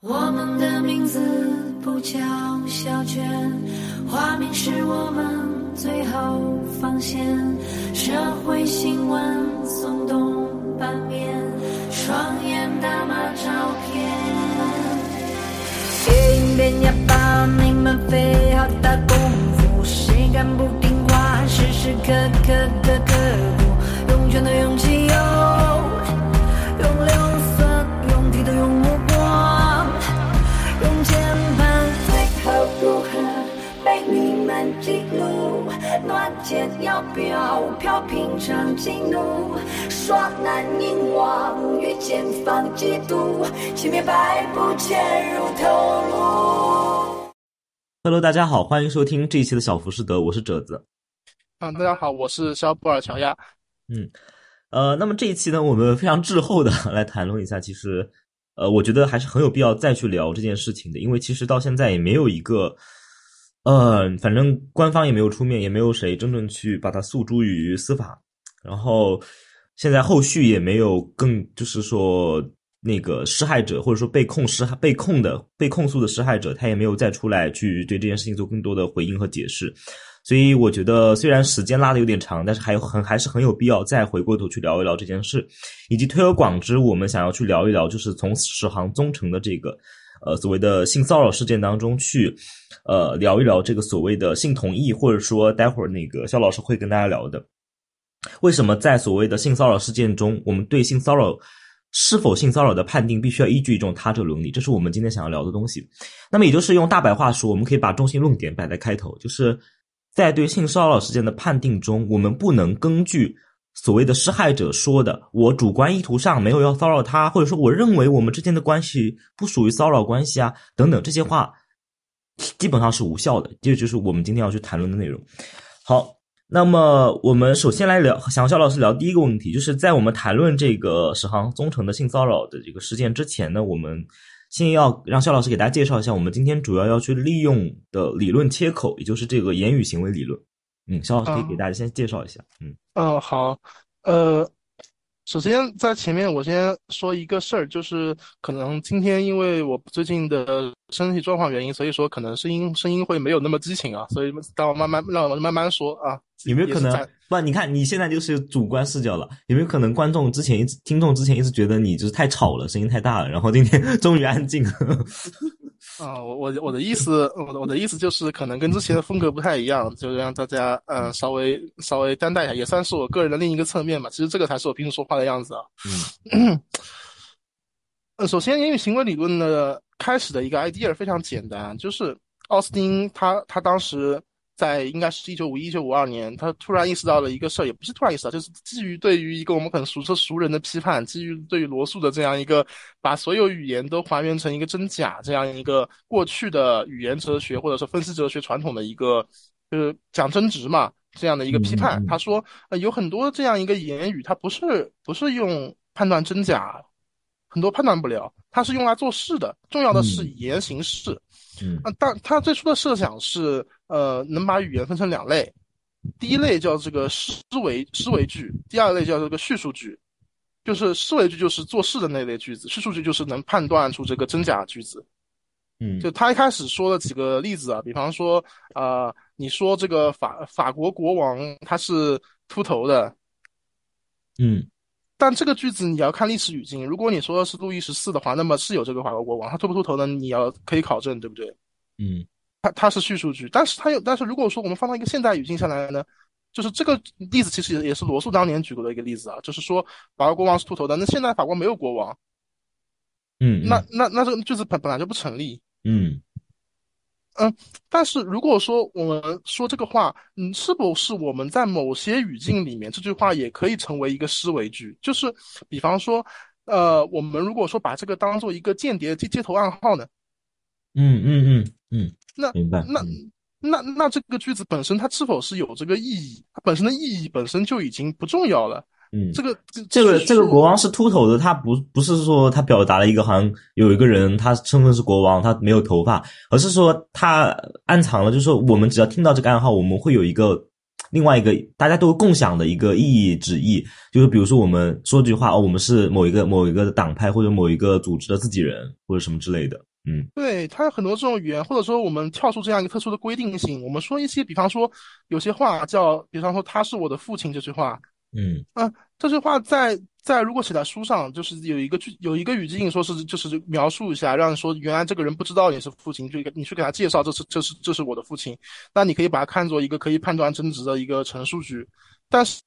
我们的名字不叫小娟，花名是我们最后防线。社会新闻耸动版面，双眼打码照片。别应变哑巴，你们费好大功夫，谁敢不听话？时时刻刻刻刻苦，用拳头用气有，暖箭要标，飘平常激怒，耍难凝望，遇见放嫉妒，千面百步潜入头颅。Hello，大家好，欢迎收听这一期的小浮士德，我是褶子。嗯，大家好，我是肖布尔乔亚。嗯，呃，那么这一期呢，我们非常滞后的来谈论一下，其实，呃，我觉得还是很有必要再去聊这件事情的，因为其实到现在也没有一个，呃，反正官方也没有出面，也没有谁真正去把它诉诸于司法，然后现在后续也没有更，就是说那个施害者或者说被控施害被控的被控诉的施害者，他也没有再出来去对这件事情做更多的回应和解释。所以我觉得，虽然时间拉的有点长，但是还有很还是很有必要再回过头去聊一聊这件事，以及推而广之，我们想要去聊一聊，就是从史航宗成的这个呃所谓的性骚扰事件当中去呃聊一聊这个所谓的性同意，或者说待会儿那个肖老师会跟大家聊的，为什么在所谓的性骚扰事件中，我们对性骚扰是否性骚扰的判定必须要依据一种他者伦理，这是我们今天想要聊的东西。那么也就是用大白话说，我们可以把中心论点摆在开头，就是。在对性骚扰事件的判定中，我们不能根据所谓的施害者说的“我主观意图上没有要骚扰他”，或者说我认为我们之间的关系不属于骚扰关系啊等等这些话，基本上是无效的。这就是我们今天要去谈论的内容。好，那么我们首先来聊，想肖老师聊第一个问题，就是在我们谈论这个史航宗成的性骚扰的这个事件之前呢，我们。先要让肖老师给大家介绍一下我们今天主要要去利用的理论切口，也就是这个言语行为理论。嗯，肖老师可以给大家先介绍一下。嗯嗯、呃，好，呃，首先在前面我先说一个事儿，就是可能今天因为我最近的身体状况原因，所以说可能声音声音会没有那么激情啊，所以让我慢慢让我慢慢说啊。有没有可能？不，你看你现在就是主观视角了，有没有可能观众之前一直听众之前一直觉得你就是太吵了，声音太大了，然后今天 终于安静了。啊，我我我的意思，我的我的意思就是可能跟之前的风格不太一样，就让大家嗯、呃、稍微稍微担待一下，也算是我个人的另一个侧面吧。其实这个才是我平时说话的样子啊。嗯。呃，首先言语行为理论的开始的一个 idea 非常简单，就是奥斯汀他他当时。在应该是一九五一、一九五二年，他突然意识到了一个事儿，也不是突然意识到，就是基于对于一个我们可能俗称熟人的批判，基于对于罗素的这样一个把所有语言都还原成一个真假这样一个过去的语言哲学或者是分析哲学传统的一个就是讲真值嘛这样的一个批判。他说，呃，有很多这样一个言语，它不是不是用判断真假，很多判断不了，它是用来做事的，重要的是以言行事。嗯，啊，但他最初的设想是，呃，能把语言分成两类，第一类叫这个思维思维句，第二类叫这个叙述句。就是思维句就是做事的那类句子，叙述句就是能判断出这个真假句子。嗯，就他一开始说了几个例子啊，比方说，呃，你说这个法法国国王他是秃头的，嗯。但这个句子你要看历史语境。如果你说的是路易十四的话，那么是有这个法国国王，他秃不秃头呢？你要可以考证，对不对？嗯，他他是叙述句，但是它有，但是如果说我们放到一个现代语境下来呢，就是这个例子其实也是罗素当年举过的一个例子啊，就是说法国国王是秃头的，那现在法国没有国王，嗯，那那那这个句子本本来就不成立，嗯。嗯，但是如果说我们说这个话，嗯，是不是我们在某些语境里面，这句话也可以成为一个思维句？就是，比方说，呃，我们如果说把这个当做一个间谍街街头暗号呢？嗯嗯嗯嗯，那明白。那那那这个句子本身它是否是有这个意义？它本身的意义本身就已经不重要了。嗯，这个这个这个国王是秃头的，他不不是说他表达了一个好像有一个人他身份是国王，他没有头发，而是说他暗藏了，就是说我们只要听到这个暗号，我们会有一个另外一个大家都共享的一个意义旨意，就是比如说我们说句话哦，我们是某一个某一个党派或者某一个组织的自己人或者什么之类的。嗯，对，它有很多这种语言，或者说我们跳出这样一个特殊的规定性，我们说一些，比方说有些话叫，比方说他是我的父亲这句话，嗯啊，这句话在在如果写在书上，就是有一个句有一个语境，说是就是描述一下，让说原来这个人不知道你是父亲，就你去给他介绍，这是这是这是我的父亲，那你可以把它看作一个可以判断真值的一个陈述句。但是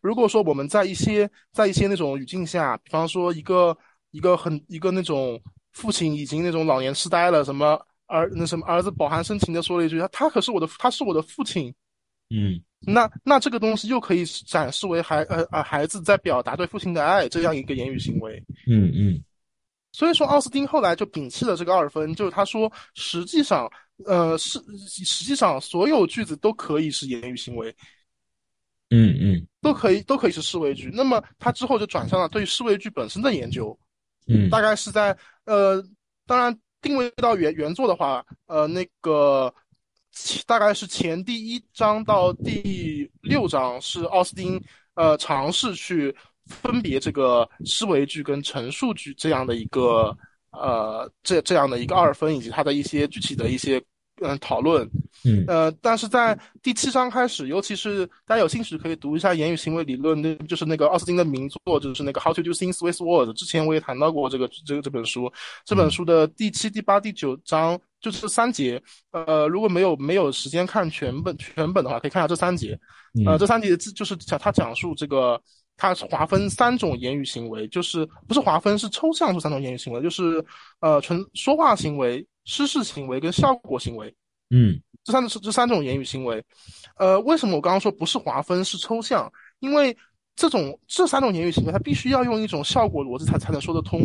如果说我们在一些在一些那种语境下，比方说一个一个很一个那种父亲已经那种老年痴呆了，什么儿那什么儿子饱含深情的说了一句，他他可是我的他是我的父亲。嗯那那这个东西又可以展示为孩呃呃孩子在表达对父亲的爱这样一个言语行为。嗯嗯所以说，奥斯汀后来就摒弃了这个二分，就是他说，实际上，呃，是实际上所有句子都可以是言语行为，嗯嗯都可以都可以是示威句。那么他之后就转向了对示威句本身的研究，嗯大概是在呃，当然定位到原原作的话，呃，那个大概是前第一章到第六章是奥斯汀呃尝试去分别这个思维句跟陈述句这样的一个呃这这样的一个二分以及它的一些具体的一些嗯讨论，嗯呃，但是在第七章开始，尤其是大家有兴趣可以读一下言语行为理论，那就是那个奥斯汀的名作，就是那个《How to Do Things with Words》。之前我也谈到过这个这个这本书，这本书的第七、第八、第九章就是三节。呃，如果没有没有时间看全本全本的话，可以看下这三节。呃，这三节就是讲他讲述这个，他划分三种言语行为，就是不是划分是抽象出三种言语行为，就是呃纯说话行为、施事行为跟效果行为。嗯这三种这三种言语行为，呃，为什么我刚刚说不是划分是抽象？因为这种这三种言语行为，它必须要用一种效果逻辑才才能说得通。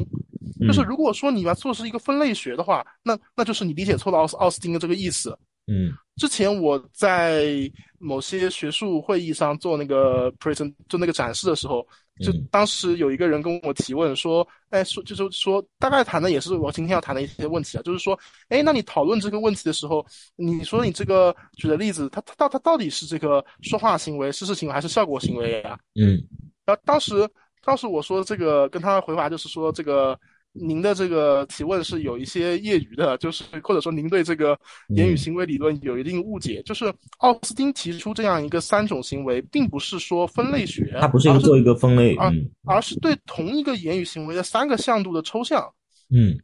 就是如果说你要做是一个分类学的话，那那就是你理解错了奥斯奥斯汀的这个意思。嗯之前我在某些学术会议上做那个 present 就那个展示的时候，就嗯当时有一个人跟我提问说，哎，说就是说大概谈的也是我今天要谈的一些问题啊，就是说，哎，那你讨论这个问题的时候，你说你这个举的例子，它它到它到底是这个说话行为、事实行为还是效果行为呀、嗯然后当时当时我说这个跟他回答就是说这个。您的这个提问是有一些业余的，就是或者说您对这个言语嗯行为理论有一定误解。就是奥斯汀提出这样一个三种行为，并不是说分类学，它不是一个而做一个分类。而嗯而是对同一个言语行为的三个向度的抽象。嗯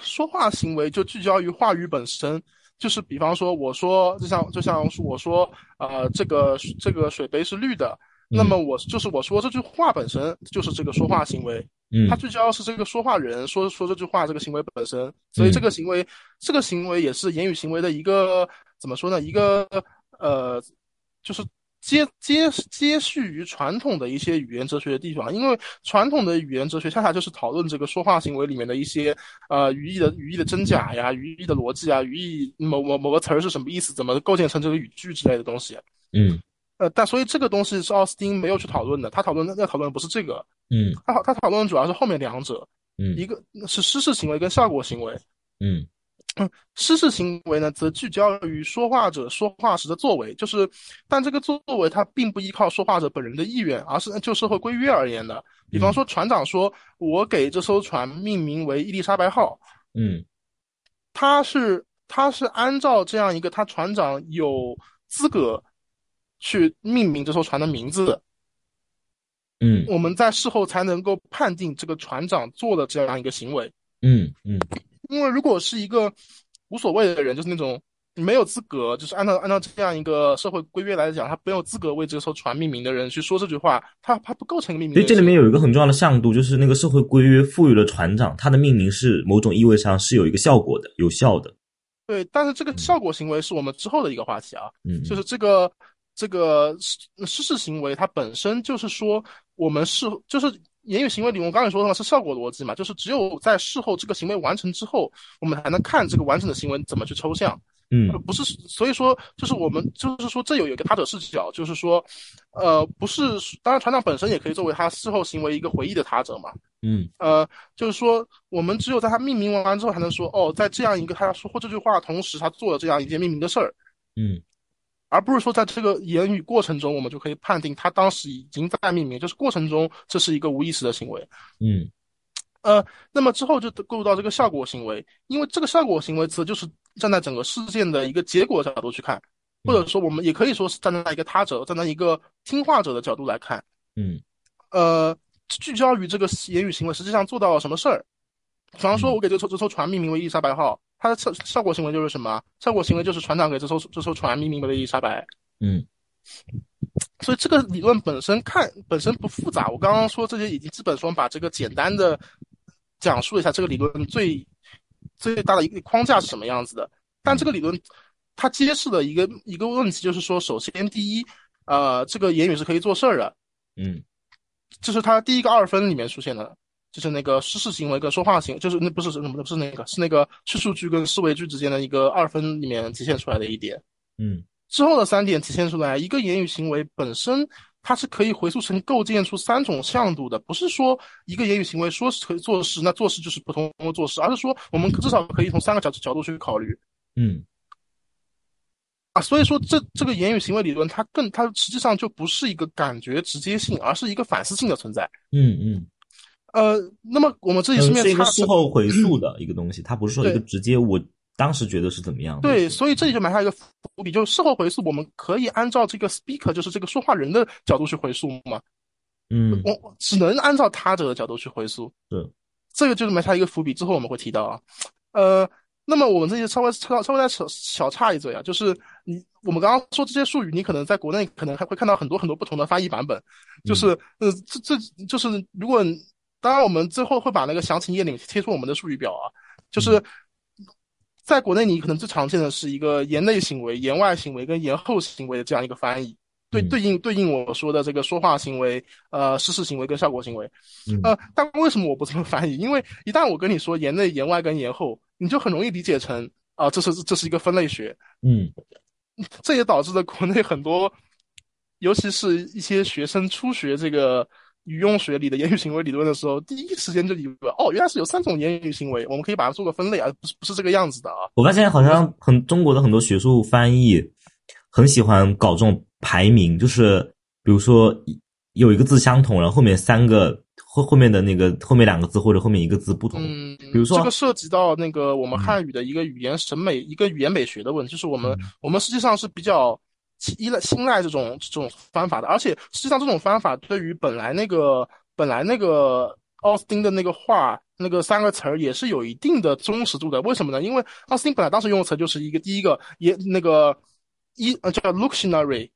说话行为就聚焦于话语本身，就是比方说我说，就像就像我说，呃，这个这个水杯是绿的，那么我就是我说这句话本身就是这个说话行为，嗯。他聚焦是这个说话人说说这句话这个行为本身，所以这个行为这个行为也是言语行为的一个怎么说呢？一个呃，就是接接接续于传统的一些语言哲学的地方，因为传统的语言哲学恰恰就是讨论这个说话行为里面的一些呃语义的语义的真假呀、语义的逻辑啊、语义某某某个词儿是什么意思，怎么构建成这个语句之类的东西。嗯呃，但所以这个东西是奥斯汀没有去讨论的，他讨论要讨论的不是这个，嗯他他讨论的主要是后面两者，嗯一个是失事行为跟效果行为。嗯施事行为呢，则聚焦于说话者说话时的作为，就是，但这个作为它并不依靠说话者本人的意愿，而是就社会规约而言的。比方说，船长说：“我给这艘船命名为伊丽莎白号。嗯”他是他是按照这样一个他船长有资格去命名这艘船的名字，嗯我们在事后才能够判定这个船长做的这样一个行为。嗯嗯因为如果是一个无所谓的人，就是那种没有资格，就是按照按照这样一个社会规约来讲，他没有资格为这艘船命名的人去说这句话，他他不构成一个命名。所以这里面有一个很重要的向度，就是那个社会规约赋予了船长，他的命名是某种意味上是有一个效果的，有效的。对，但是这个效果行为是我们之后的一个话题啊，嗯，就是这个这个失失事行为，它本身就是说我们是就是言语行为里，我刚才说的嘛是效果逻辑嘛，就是只有在事后这个行为完成之后，我们才能看这个完整的行为怎么去抽象。嗯呃，不是，所以说就是我们就是说这有一个他者视角，就是说，呃，不是，当然船长本身也可以作为他事后行为一个回忆的他者嘛，嗯呃，就是说我们只有在他命名完之后，才能说哦，在这样一个他说过这句话的同时，他做了这样一件命名的事儿。嗯而不是说在这个言语过程中，我们就可以判定他当时已经在命名，就是过程中这是一个无意识的行为。嗯呃，那么之后就过渡到这个效果行为，因为这个效果行为词就是站在整个事件的一个结果角度去看，或者说我们也可以说是站在一个他者，站在一个听话者的角度来看。嗯呃，聚焦于这个言语行为实际上做到了什么事儿。比方说，嗯我给这艘这艘船命名为伊丽莎白号，它的效效果行为就是什么？效果行为就是船长给这艘这艘船命名为了伊丽莎白。嗯所以这个理论本身看本身不复杂。我刚刚说这些已经基本上把这个简单的讲述了一下这个理论最最大的一个框架是什么样子的。但这个理论它揭示的一个一个问题，就是说，首先第一，呃，这个言语是可以做事儿的，嗯这是它第一个二分里面出现的，就是那个实事行为跟说话行，就是那不是什么不是那个是那个叙述句跟思维句之间的一个二分里面体现出来的一点。嗯之后的三点体现出来，一个言语行为本身它是可以回溯成构建出三种向度的，不是说一个言语行为说是可以做事，那做事就是普通的做事，而是说我们至少可以从三个角角度去考虑嗯啊。所以说这这个言语行为理论，它更它实际上就不是一个感觉直接性，而是一个反思性的存在。嗯嗯，呃，那么我们这里嗯是面是一个事后回溯 的一个东西，它不是说一个直接我当时觉得是怎么样的。对，所以这里就埋下一个伏笔，就是事后回溯，我们可以按照这个 speaker，就是这个说话人的角度去回溯嘛。嗯我只能按照他者的角度去回溯。是，这个就是埋下一个伏笔，之后我们会提到啊。呃，那么我们这里稍微稍稍微再小小插一嘴啊，就是你我们刚刚说这些术语，你可能在国内可能还会看到很多很多不同的翻译版本，就是呃这这就是如果当然我们最后会把那个详情页里面贴出我们的数据表啊，就是。在国内，你可能最常见的是一个言内行为、言外行为跟言后行为的这样一个翻译，对嗯对应对应我说的这个说话行为、呃事实行为跟效果行为。嗯呃，但为什么我不这么翻译？因为一旦我跟你说言内、言外跟言后，你就很容易理解成啊、这是这是一个分类学，嗯 这也导致了国内很多，尤其是一些学生初学这个语用学里的言语行为理论的时候，第一时间就以为哦，原来是有三种言语行为，我们可以把它做个分类啊，不是不是这个样子的啊。我发现好像很中国的很多学术翻译很喜欢搞这种排名，就是比如说有一个字相同，然后后面三个后后面的那个后面两个字或者后面一个字不同。嗯，比如说这个涉及到那个我们嗯汉语的一个语言审美、一个语言美学的问题，就是我们、嗯我们实际上是比较依赖信赖这种这种方法的，而且实际上这种方法对于本来那个本来那个奥斯汀的那个话那个三个词儿也是有一定的忠实度的。为什么呢？因为奥斯汀本来当时用的词就是一个第一个也那个一呃叫 luctionary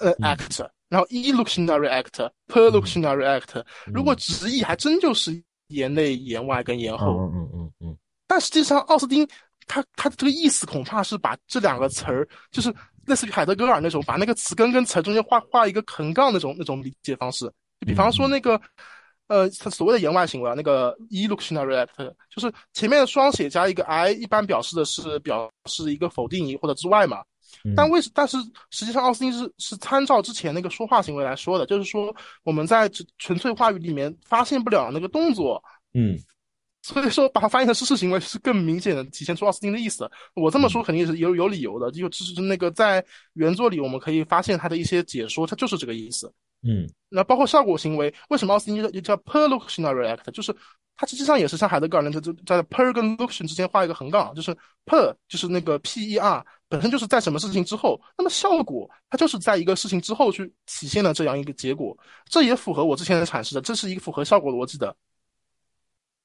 呃嗯 act，、然后 illusionary act，per luctionary act，、如果直译还真就是言内、言外跟言后。嗯嗯嗯嗯但实际上，奥斯汀他他这个意思恐怕是把这两个词儿，就是类似于海德格尔那种，把那个词根跟词中间画画一个横杠那种那种理解方式。就比方说那个，呃，他所谓的言外行为啊，那个 illusionary act，就是前面的双写加一个 i，一般表示的是表示一个否定疑或者之外嘛。嗯，但为但是实际上，奥斯汀是是参照之前那个说话行为来说的，就是说我们在纯纯粹话语里面发现不了那个动作，嗯所以说把它翻译成事实行为是更明显的体现出奥斯汀的意思。我这么说肯定是有有理由的，就就是那个在原作里我们可以发现他的一些解说，它就是这个意思。嗯那包括效果行为，为什么奥斯汀就叫 per locutional react？就是它实际上也是像海德格尔那个就在 per 跟 luction 之间画一个横杠，就是 per 就是那个 p e r 本身就是在什么事情之后，那么效果它就是在一个事情之后去体现了这样一个结果，这也符合我之前的阐释的，这是一个符合效果逻辑的。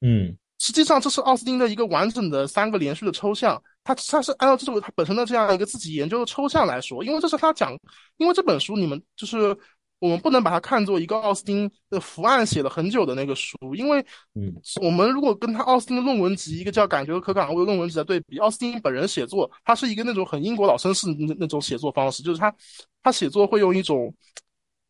嗯实际上，这是奥斯汀的一个完整的三个连续的抽象，他他是按照这种他本身的这样一个自己研究的抽象来说，因为这是他讲，因为这本书你们就是我们不能把它看作一个奥斯汀的伏案写了很久的那个书，因为嗯我们如果跟他奥斯汀的论文集一个叫《感觉和可感悟》的论文集的对比，奥斯汀本人写作，他是一个那种很英国老绅士那那种写作方式，就是他他写作会用一种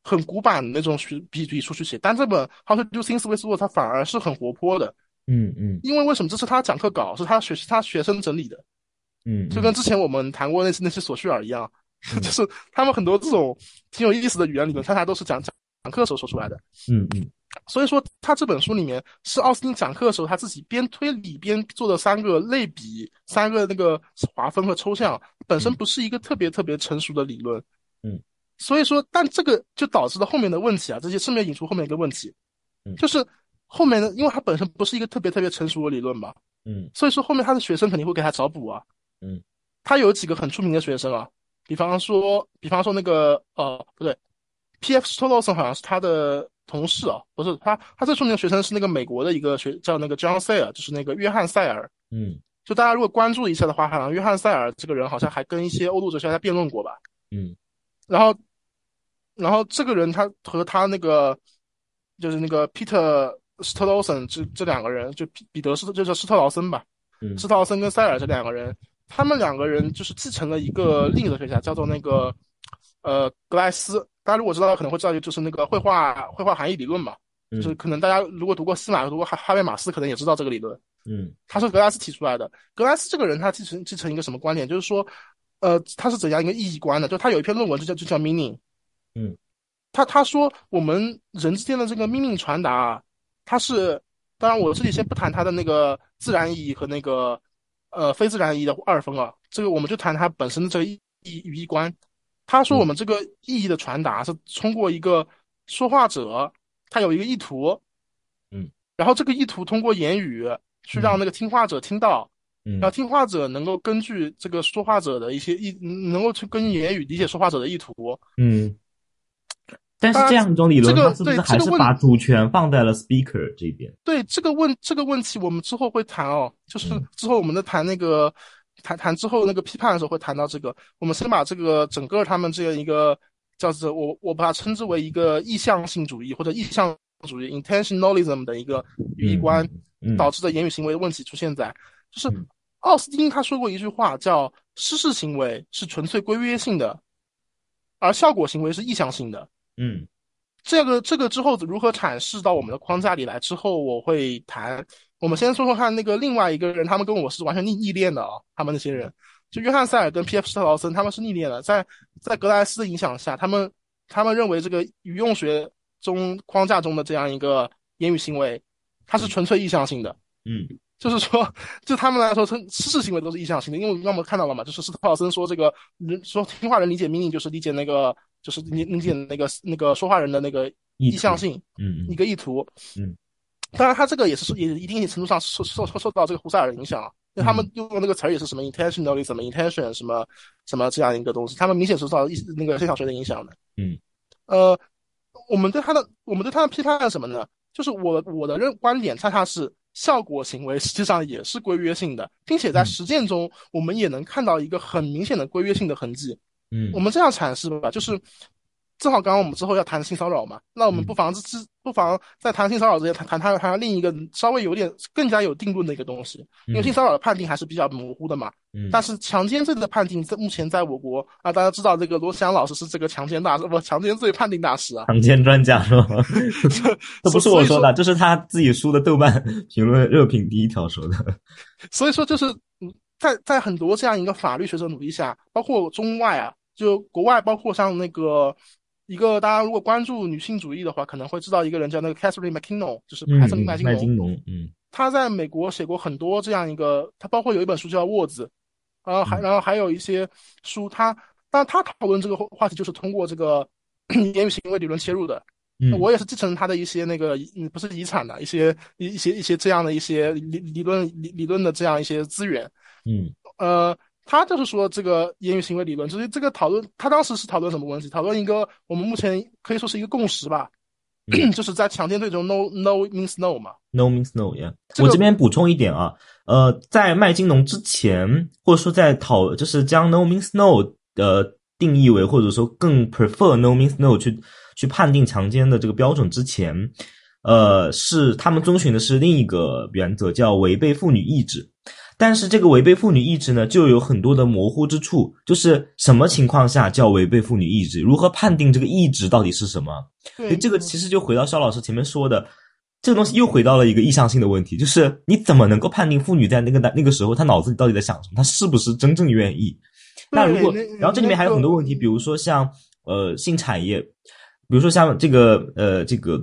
很古板的那种笔笔笔触去写，但这本《How to Do Things with Words》它反而是很活泼的。嗯嗯。因为为什么？这是他讲课稿，是他学他学生整理的，嗯，就跟之前我们谈过那些那些索绪尔一样，就是他们很多这种挺有意思的语言理论，他他都是讲讲讲课时候说出来的。嗯嗯。所以说他这本书里面是奥斯汀讲课的时候他自己边推理边做的三个类比，三个那个划分和抽象，本身不是一个特别特别成熟的理论。嗯，所以说，但这个就导致了后面的问题啊，这些顺便引出后面一个问题，嗯。就是后面呢，因为他本身不是一个特别特别成熟的理论嘛，嗯所以说后面他的学生肯定会给他找补啊。嗯，他有几个很出名的学生啊，比方说，比方说那个呃，不对，P.F. Stolson 好像是他的同事啊，不是他，他最出名的学生是那个美国的一个学叫那个 John Sayer，就是那个约翰塞尔。嗯就大家如果关注一下的话，好像约翰塞尔这个人好像还跟一些欧陆哲学家辩论过吧。嗯然后，然后这个人他和他那个就是那个 Peter Stolson 这这两个人，就彼彼得斯就叫斯特劳森吧，嗯施特劳森跟塞尔这两个人，他们两个人就是继承了一个另一个学家，叫做那个呃格莱斯。大家如果知道，可能会知道，就是那个绘画绘画含义理论嘛，就是嗯可能大家如果读过司马，读过哈哈贝马斯，可能也知道这个理论。嗯他是格拉斯提出来的。格拉斯这个人，他继承继承一个什么观点？就是说，呃，他是怎样一个意义观的？就他有一篇论文就叫就叫 meaning。嗯，他他说我们人之间的这个命令传达啊，它是，当然我这里先不谈它的那个自然意义和那个呃非自然意义的二分啊，这个我们就谈它本身的这个意义观。他说我们这个意义的传达是通过一个说话者，他有一个意图，嗯，然后这个意图通过言语去让那个听话者听到，嗯然后听话者能够根据这个说话者的一些意，能够去根据言语理解说话者的意图。嗯。但是这样一种理论，这个它是不是还是把主权放在了 speaker 这边？对这个问这个问题，我们之后会谈哦，就是嗯之后我们在谈那个谈谈之后那个批判的时候会谈到这个。我们先把这个整个他们这样一个叫做我我把它称之为一个意向性主义或者意向主义 intentionalism 的一个语义观嗯，导致的言语行为的问题出现在，就是嗯奥斯汀他说过一句话叫“失事行为是纯粹规约性的，而效果行为是意向性的”。嗯这个这个之后如何阐释到我们的框架里来？之后我会谈。我们先说说看那个另外一个人，他们跟我是完全逆逆恋的啊。他们那些人，就约翰塞尔跟 P.F. 施特劳森，他们是逆恋的。在在格莱斯的影响下，他们他们认为这个语用学中框架中的这样一个言语行为，它是纯粹意向性的。嗯就是说，就他们来说，失事行为都是意向性的，因为我们看到了嘛，就是斯特劳森说这个人说听话人理解命令就是理解那个就是理理解那个那个说话人的那个意向性嗯一个意图。嗯，当然他这个也是也一定程度上受受受受到这个胡塞尔的影响啊，因为他们用的那个词儿也是什么 intentionally 什么 intention 什么什么这样一个东西，他们明显是受到意那个现象学的影响的。嗯，呃，我们对他的我们对他的批判是什么呢？就是我我的认观点恰恰是效果行为实际上也是规约性的，并且在嗯。实践中我们也能看到一个很明显的规约性的痕迹。嗯。我们这样阐释吧，就是正好刚刚我们之后要谈性骚扰嘛，那我们嗯不妨之之不妨在谈性骚扰之前谈谈谈谈另一个稍微有点更加有定论的一个东西，因为性骚扰的判定还是比较模糊的嘛。嗯但是强奸罪的判定在目前在我国啊，大家知道这个罗翔老师是这个强奸大师，不强奸罪判定大师啊。强奸专家是吧？这不是我说的，这是他自己书的豆瓣评论热评第一条说的。所以说就是嗯在在很多这样一个法律学者努力下，包括中外啊，就国外，包括像那个一个大家如果关注女性主义的话，可能会知道一个人叫那个 Catherine McKinnon，就是凯瑟琳麦金麦农。金农，嗯他在美国写过很多这样一个，他包括有一本书叫《沃兹》，然后还然后还有一些书，他但他讨论这个话题就是通过这个 言语行为理论切入的。嗯，我也是继承他的一些那个嗯不是遗产的一些一一些一些这样的一些理理论理理论的这样一些资源。嗯呃，他就是说这个言语行为理论，就是这个讨论，他当时是讨论什么问题？讨论一个我们目前可以说是一个共识吧，嗯 就是在强奸罪中，no no means no 嘛。，no means no，yeah。这个我这边补充一点啊，呃，在麦金农之前，或者说在讨，就是将 no means no 呃定义为，或者说更 prefer no means no 去去判定强奸的这个标准之前，呃，是他们遵循的是另一个原则，叫违背妇女意志。但是这个违背妇女意志呢，就有很多的模糊之处，就是什么情况下叫违背妇女意志？如何判定这个意志到底是什么？对，这个其实就回到肖老师前面说的，这个东西又回到了一个意向性的问题，就是你怎么能够判定妇女在那个那个时候她脑子里到底在想什么，她是不是真正愿意？那如果然后这里面还有很多问题，比如说像呃性产业，比如说像这个呃这个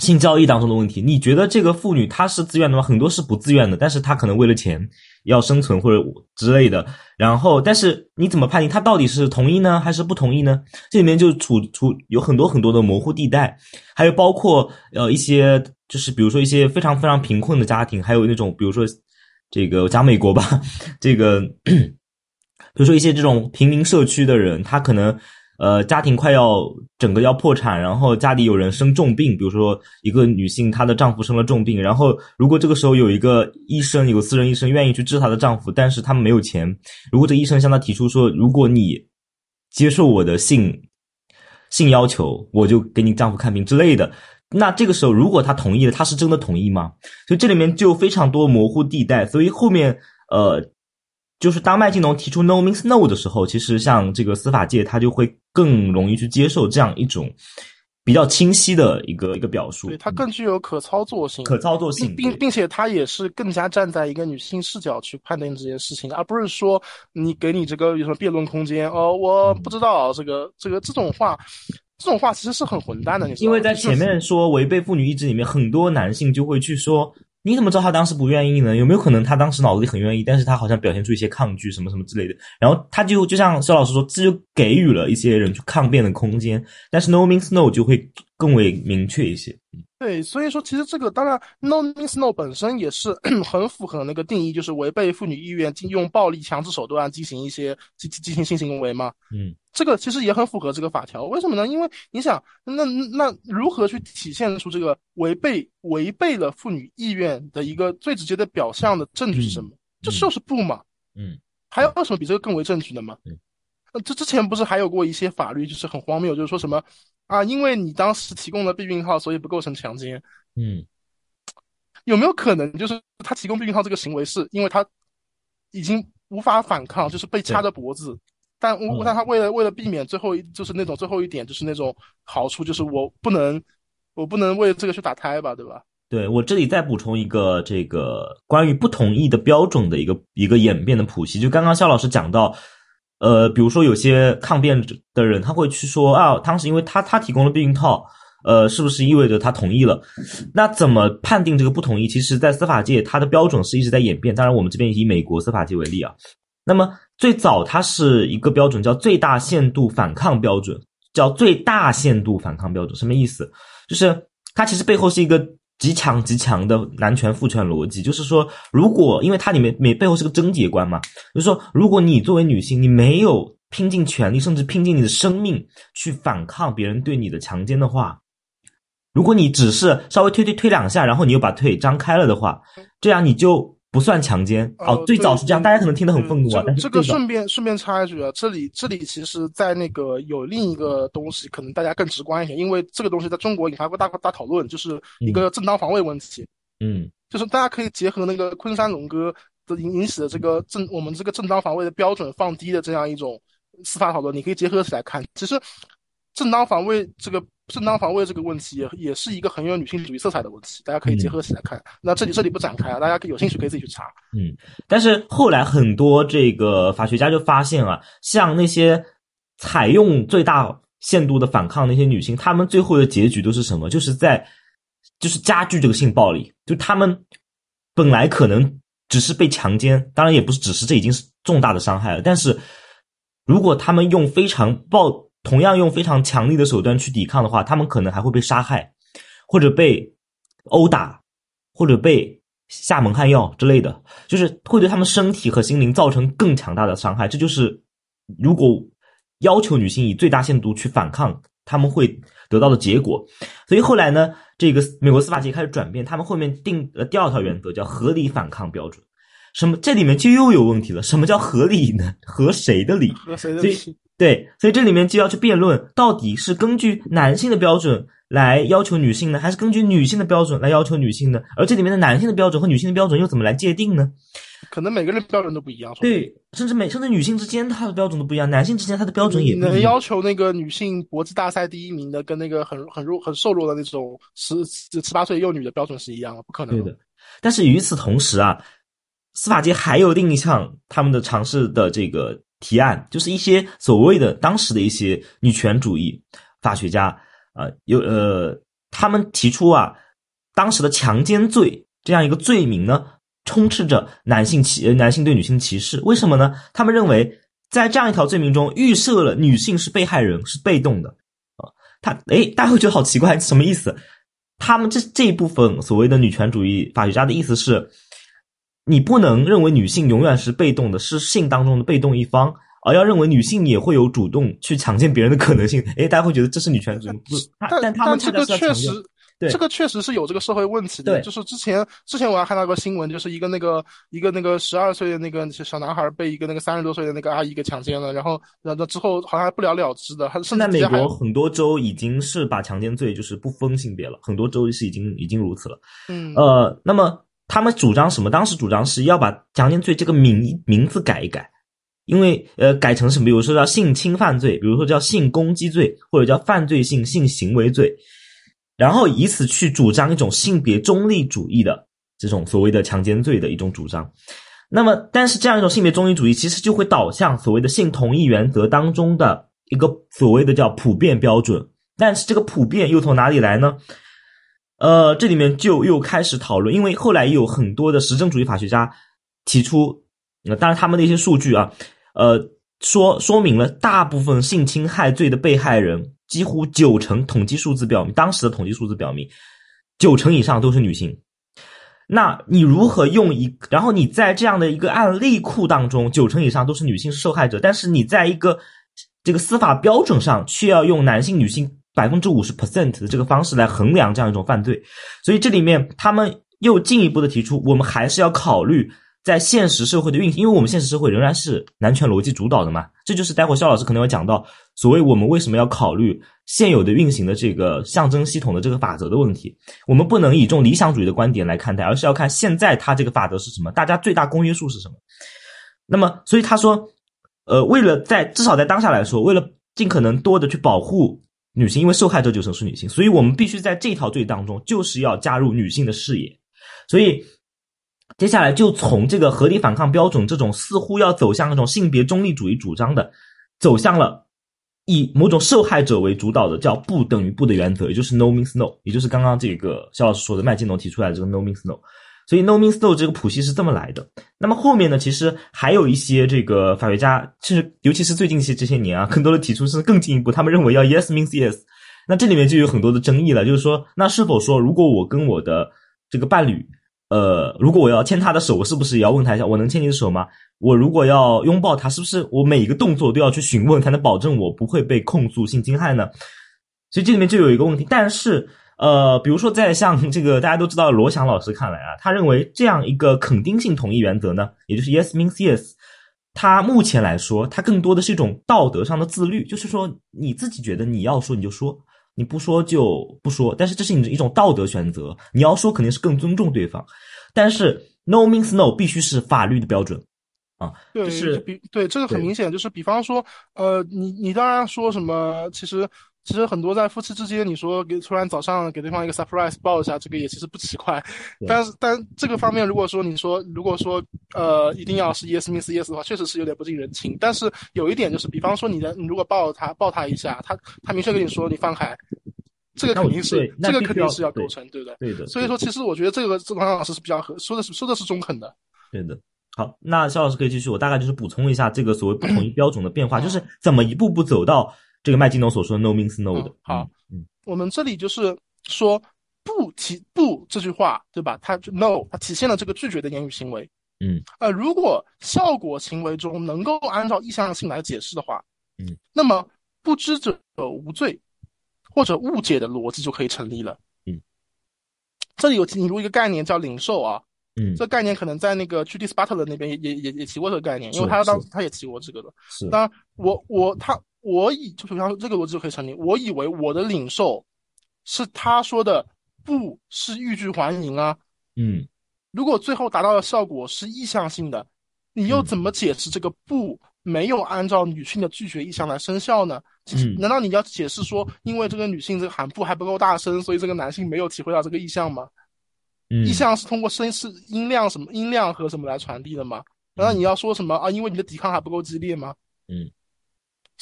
性交易当中的问题，你觉得这个妇女她是自愿的吗？很多是不自愿的，但是她可能为了钱要生存或者之类的。然后，但是你怎么判定她到底是同意呢，还是不同意呢？这里面就处处有很多很多的模糊地带，还有包括呃一些就是比如说一些非常非常贫困的家庭，还有那种比如说这个讲美国吧，这个 比如说一些这种贫民社区的人，他可能。呃，家庭快要整个要破产，然后家里有人生重病，比如说一个女性，她的丈夫生了重病，然后如果这个时候有一个医生，有私人医生愿意去治她的丈夫，但是他们没有钱，如果这医生向她提出说，如果你接受我的性性要求，我就给你丈夫看病之类的，那这个时候如果她同意了，她是真的同意吗？所以这里面就非常多模糊地带，所以后面呃。就是当麦金农提出 “no means no” 的时候，其实像这个司法界，他就会更容易去接受这样一种比较清晰的一个一个表述。对，它更具有可操作性，可操作性，并并且它也是更加站在一个女性视角去判定这件事情，而不是说你给你这个有什么辩论空间哦，我不知道这个这个这种话，这种话其实是很混蛋的。因为在前面说违背妇女意志里面，很多男性就会去说。你怎么知道他当时不愿意呢？有没有可能他当时脑子里很愿意，但是他好像表现出一些抗拒什么什么之类的，然后他就就像肖老师说，这就给予了一些人去抗辩的空间。但是 no means no 就会更为明确一些。对，所以说其实这个当然 no means no 本身也是 很符合那个定义，就是违背妇女意愿，用暴力强制手段进行一些进进行性行为嘛。嗯。这个其实也很符合这个法条，为什么呢？因为你想，那那如何去体现出这个违背违背了妇女意愿的一个最直接的表象的证据是什么？这就是不嘛。嗯，还有什么比这个更为证据的吗？嗯，这之前不是还有过一些法律，就是很荒谬，就是说什么啊，因为你当时提供了避孕套，所以不构成强奸。嗯，有没有可能就是他提供避孕套这个行为是因为他已经无法反抗，就是被掐着脖子？但我但他为了为了避免最后一就是那种最后一点就是那种好处就是我不能我不能为这个去打胎吧，对吧？对我这里再补充一个这个关于不同意的标准的一个一个演变的谱系，就刚刚肖老师讲到，呃，比如说有些抗辩的人他会去说啊，当时因为他他提供了避孕套，呃，是不是意味着他同意了？那怎么判定这个不同意？其实，在司法界，它的标准是一直在演变。当然，我们这边以美国司法界为例啊。那么最早它是一个标准，叫最大限度反抗标准，叫最大限度反抗标准，什么意思？就是它其实背后是一个极强极强的男权父权逻辑，就是说，如果因为它里面每背后是个贞洁观嘛，就是说，如果你作为女性，你没有拼尽全力，甚至拼尽你的生命去反抗别人对你的强奸的话，如果你只是稍微推推推两下，然后你又把腿张开了的话，这样你就。不算强奸哦，最早是这样，大家可能听得很愤怒啊。但是这个顺便顺便插一句啊，这里这里其实，在那个有另一个东西，可能大家更直观一点，因为这个东西在中国引发过大大讨论，就是一个正当防卫问题。嗯，就是大家可以结合那个昆山龙哥的引引起的这个正我们这个正当防卫的标准放低的这样一种司法讨论，你可以结合起来看。其实正当防卫这个。正当防卫这个问题也也是一个很有女性主义色彩的问题，大家可以结合起来看。那这里这里不展开啊，大家有兴趣可以自己去查。嗯，但是后来很多这个法学家就发现啊，像那些采用最大限度的反抗那些女性，她们最后的结局都是什么？就是在就是加剧这个性暴力。就她们本来可能只是被强奸，当然也不是只是这已经是重大的伤害了。但是如果他们用非常暴同样用非常强力的手段去抵抗的话，他们可能还会被杀害，或者被殴打，或者被下蒙汗药之类的，就是会对他们身体和心灵造成更强大的伤害。这就是如果要求女性以最大限度去反抗，他们会得到的结果。所以后来呢，这个美国司法界开始转变，他们后面定了第二条原则，叫合理反抗标准。什么？这里面就又有问题了。什么叫合理呢？合谁的理？合谁的理？对，所以这里面就要去辩论，到底是根据男性的标准来要求女性呢，还是根据女性的标准来要求女性呢？而这里面的男性的标准和女性的标准又怎么来界定呢？可能每个人标准都不一样。对，甚至每甚至女性之间她的标准都不一样，男性之间他的标准也不一样。要求那个女性搏击大赛第一名的，跟那个很很弱很瘦弱的那种十十八岁幼女的标准是一样的，不可能。对的。但是与此同时啊，司法界还有另一项他们的尝试的这个。提案就是一些所谓的当时的一些女权主义法学家啊，有呃，他们提出啊，当时的强奸罪这样一个罪名呢，充斥着男性歧男性对女性歧视。为什么呢？他们认为在这样一条罪名中预设了女性是被害人，是被动的啊。他哎，大家会觉得好奇怪，什么意思？他们这这一部分所谓的女权主义法学家的意思是，你不能认为女性永远是被动的，是性当中的被动一方。而要认为女性也会有主动去强奸别人的可能性，诶，大家会觉得这是女权主义，不？但但这个确实，对，这个确实是有这个社会问题的。就是之前之前我还看到个新闻，就是一个那个一个那个十二岁的那个小男孩被一个那个三十多岁的那个阿姨给强奸了，然后然后之后好像还不了了之的。现在美国很多州已经是把强奸罪就是不分性别了，很多州是已经已经如此了。嗯，呃，那么他们主张什么？当时主张是要把强奸罪这个名名字改一改。因为呃改成什么，比如说叫性侵犯罪，比如说叫性攻击罪，或者叫犯罪性性行为罪，然后以此去主张一种性别中立主义的这种所谓的强奸罪的一种主张。那么，但是这样一种性别中立主义，其实就会导向所谓的性同意原则当中的一个所谓的叫普遍标准。但是这个普遍又从哪里来呢？呃，这里面就又开始讨论，因为后来也有很多的实证主义法学家提出，那当然他们的一些数据啊。呃，说说明了大部分性侵害罪的被害人，几乎九成统计数字表明，当时的统计数字表明，九成以上都是女性。那你如何用一，然后你在这样的一个案例库当中，九成以上都是女性受害者，但是你在一个这个司法标准上，却要用男性、女性百分之五十 percent 的这个方式来衡量这样一种犯罪，所以这里面他们又进一步的提出，我们还是要考虑。在现实社会的运行，因为我们现实社会仍然是男权逻辑主导的嘛，这就是待会肖老师可能要讲到，所谓我们为什么要考虑现有的运行的这个象征系统的这个法则的问题，我们不能以这种理想主义的观点来看待，而是要看现在它这个法则是什么，大家最大公约数是什么。那么，所以他说，呃，为了在至少在当下来说，为了尽可能多的去保护女性，因为受害者九成是女性，所以我们必须在这条罪当中就是要加入女性的视野，所以。接下来就从这个合理反抗标准这种似乎要走向那种性别中立主义主张的，走向了以某种受害者为主导的叫不等于不的原则，也就是 no means no，也就是刚刚这个肖老师说的麦金农提出来的这个 no means no。所以 no means no 这个谱系是这么来的。那么后面呢，其实还有一些这个法学家，其实尤其是最近些这些年啊，更多的提出是更进一步，他们认为要 yes means yes。那这里面就有很多的争议了，就是说，那是否说如果我跟我的这个伴侣。呃，如果我要牵他的手，我是不是也要问他一下，我能牵你的手吗？我如果要拥抱他，是不是我每一个动作都要去询问，才能保证我不会被控诉性侵害呢？所以这里面就有一个问题。但是，呃，比如说在像这个大家都知道罗翔老师看来啊，他认为这样一个肯定性同意原则呢，也就是 yes means yes，他目前来说，它更多的是一种道德上的自律，就是说你自己觉得你要说你就说。你不说就不说，但是这是你的一种道德选择。你要说肯定是更尊重对方，但是 no means no 必须是法律的标准啊。对，是比对这个很明显，就是比方说，呃，你你当然说什么，其实其实很多在夫妻之间，你说给突然早上给对方一个 surprise 抱一下，这个也其实不奇怪。但是但这个方面，如果说你说如果说呃一定要是 yes means yes 的话，确实是有点不近人情。但是有一点就是，比方说你的你如果抱他抱他一下，他他明确跟你说你放开。这个肯定是，这个肯定是要构成，对不对？对的。所以说，其实我觉得这个郑老师是比较合，说的是说的是中肯的。对的。好，那肖老师可以继续。我大概就是补充一下这个所谓不统一 标准的变化，就是怎么一步步走到这个麦金农所说的 “no means no” 的。好，嗯，我们这里就是说不提不这句话，对吧？它 “no” 它体现了这个拒绝的言语行为。嗯。呃，如果效果行为中能够按照意向性来解释的话，嗯，那么不知者无罪。或者误解的逻辑就可以成立了。嗯，这里有引入一个概念叫领受啊。嗯，这概念可能在那个 Judith Butler 那边也也也也提过这个概念，因为他当时他也提过这个的。是。当然，我我他我以就比方说这个逻辑就可以成立。我以为我的领受是他说的不是欲拒还迎啊。嗯。如果最后达到的效果是意向性的，你又怎么解释这个不？没有按照女性的拒绝意向来生效呢？嗯，难道你要解释说，因为这个女性这个喊不还不够大声，所以这个男性没有体会到这个意向吗？嗯，意向是通过声是音量什么音量和什么来传递的吗？难道你要说什么啊？因为你的抵抗还不够激烈吗？嗯，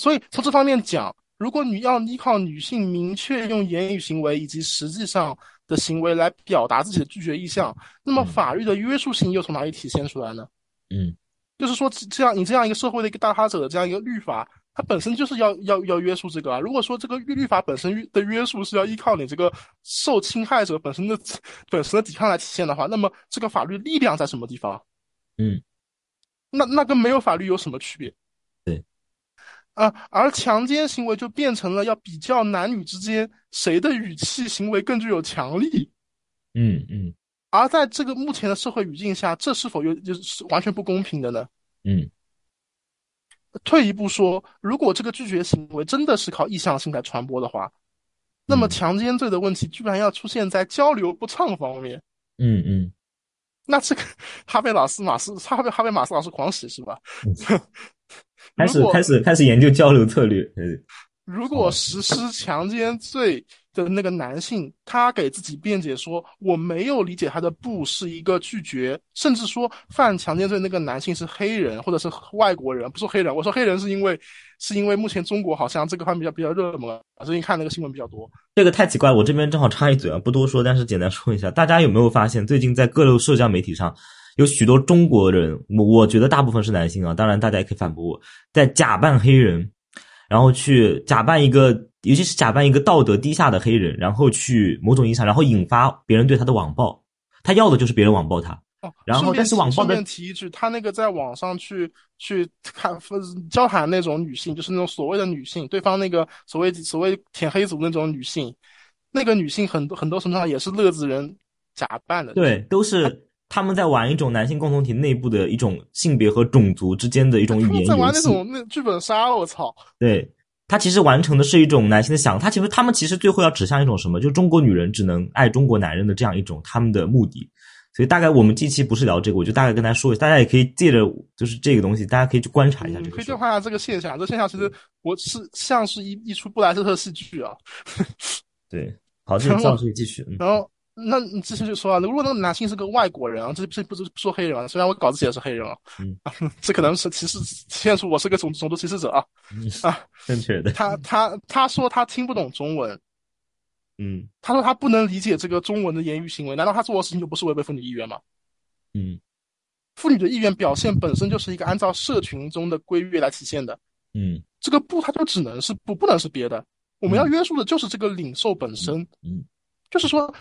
所以从这方面讲，如果你要依靠女性明确用言语行为以及实际上的行为来表达自己的拒绝意向，那么法律的约束性又从哪里体现出来呢？嗯，就是说，这样你这样一个社会的一个大他者的这样一个律法，它本身就是要要要约束这个啊。如果说这个律律法本身的约束是要依靠你这个受侵害者本身的本身的抵抗来体现的话，那么这个法律力量在什么地方？嗯，那那跟没有法律有什么区别？对，啊，而强奸行为就变成了要比较男女之间谁的语气行为更具有强力。嗯嗯而在这个目前的社会语境下，这是否又就是完全不公平的呢？嗯退一步说，如果这个拒绝行为真的是靠意向性来传播的话，那么嗯强奸罪的问题居然要出现在交流不畅方面，嗯嗯，那这个 哈贝老师马斯哈贝哈贝马斯老师狂喜是吧？开始开始开始研究交流策略。呃如果实施强奸罪的那个男性，他给自己辩解说我没有理解他的不是一个拒绝，甚至说犯强奸罪那个男性是黑人或者是外国人，不是黑人。我说黑人是因为是因为目前中国好像这个方面比较比较热门，啊，最近看那个新闻比较多。这个太奇怪，我这边正好插一嘴啊，不多说，但是简单说一下，大家有没有发现，最近在各路社交媒体上，有许多中国人，我我觉得大部分是男性啊，当然大家也可以反驳我，在假扮黑人，然后去假扮一个，尤其是假扮一个道德低下的黑人，然后去某种意义上，然后引发别人对他的网暴，他要的就是别人网暴他。哦，然后但是网暴的顺便提一句，他那个在网上去去看交谈那种女性，就是那种所谓的女性，对方那个所谓所谓舔黑族那种女性，那个女性很多很多程度上也是乐子人假扮的。对，都是他们在玩一种男性共同体内部的一种性别和种族之间的一种语言游戏在玩。那种那剧本杀，我操！对，他其实完成的是一种男性的想，他其实他们其实最后要指向一种什么？就是中国女人只能爱中国男人的这样一种他们的目的。所以大概我们这期不是聊这个，我就大概跟大家说一下，大家也可以借着就是这个东西，大家可以去观察一下嗯这个事。可以调查一下这个现象，这现象其实我是像是一一出布莱斯特戏剧啊。对，好，这然后赵可以继续。嗯然后，那你之前就说啊，如果那个男性是个外国人啊，这这不是不说黑人啊，虽然我稿子写的是黑人啊，嗯，这可能是歧视，体现出我是个种种族歧视者啊。嗯啊，正确的。他他他说他听不懂中文，嗯他说他不能理解这个中文的言语行为，难道他做的事情就不是违背妇女意愿吗？嗯妇女的意愿表现本身就是一个按照社群中的规约来体现的，嗯这个不，它就只能是不，不能是别的。我们要约束的就是这个领受本身，嗯就是说，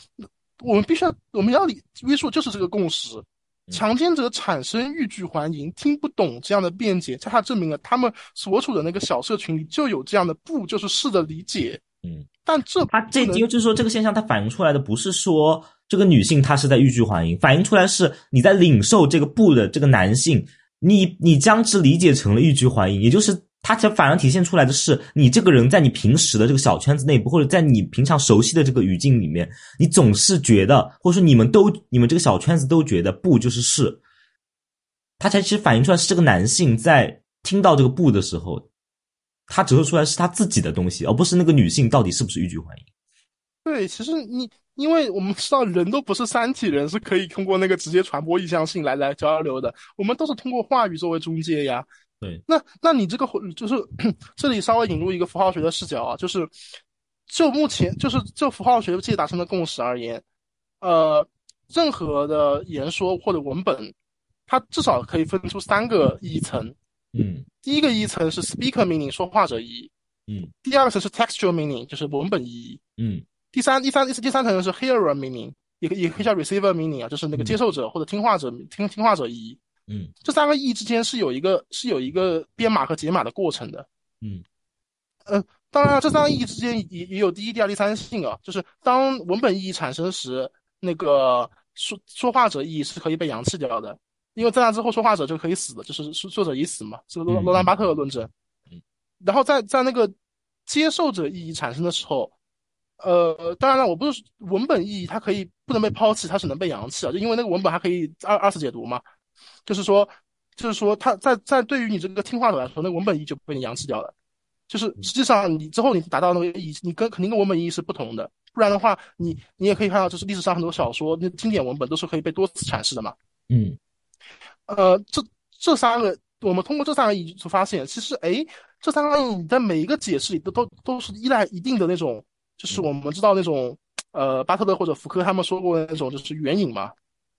我们必须要，我们要理约束就是这个共识。嗯强奸者产生欲拒还迎，听不懂这样的辩解，恰恰证明了他们所处的那个小社群里就有这样的不就是是的理解。嗯，但这他这不能就是说这个现象，它反映出来的不是说这个女性她是在欲拒还迎，反映出来是你在领受这个不的这个男性，你你将之理解成了欲拒还迎，也就是它才反而体现出来的是你这个人在你平时的这个小圈子内部，或者在你平常熟悉的这个语境里面，你总是觉得，或者说你们都你们这个小圈子都觉得不就是是，它才其实反映出来是这个男性在听到这个不的时候，他折射出来是他自己的东西，而不是那个女性到底是不是欲拒还迎。对，其实你因为我们知道人都不是三体人，是可以通过那个直接传播意向性来来交流的，我们都是通过话语作为中介呀。对，那那你这个就是 这里稍微引入一个符号学的视角啊，就是就目前就是就符号学界达成的共识而言，呃，任何的言说或者文本，它至少可以分出三个意义层。嗯第一个意义层是 speaker meaning 说话者意义，嗯第二个层是 textual meaning 就是文本意义，嗯第三第三第三层是 hearer meaning，也可也可以叫 receiver meaning 啊，就是那个接受者或者听话者听听话者意义。嗯这三个意义之间是有一个是有一个编码和解码的过程的。嗯呃，当然了，这三个意义之间也也有第一、第二、第三性啊。就是当文本意义产生时，那个说说话者意义是可以被扬弃掉的，因为在那之后说话者就可以死的，就是说作者已死嘛，是罗嗯罗兰巴特的论证嗯。然后在在那个接受者意义产生的时候，呃，当然了，我不是文本意义它可以不能被抛弃，它是能被扬弃啊，就因为那个文本还可以二二次解读嘛。就是说，就是说，他在在对于你这个听话的来说，那文本意义就被你扬弃掉了。就是实际上你之后你达到那个意义，你跟肯定跟文本意义是不同的。不然的话，你你也可以看到，就是历史上很多小说那经典文本都是可以被多次阐释的嘛。嗯呃，这这三个，我们通过这三个意义就发现，其实哎，这三个意义在每一个解释里都都都是依赖一定的那种，就是我们知道那种呃巴特勒或者福柯他们说过的那种，就是援引嘛，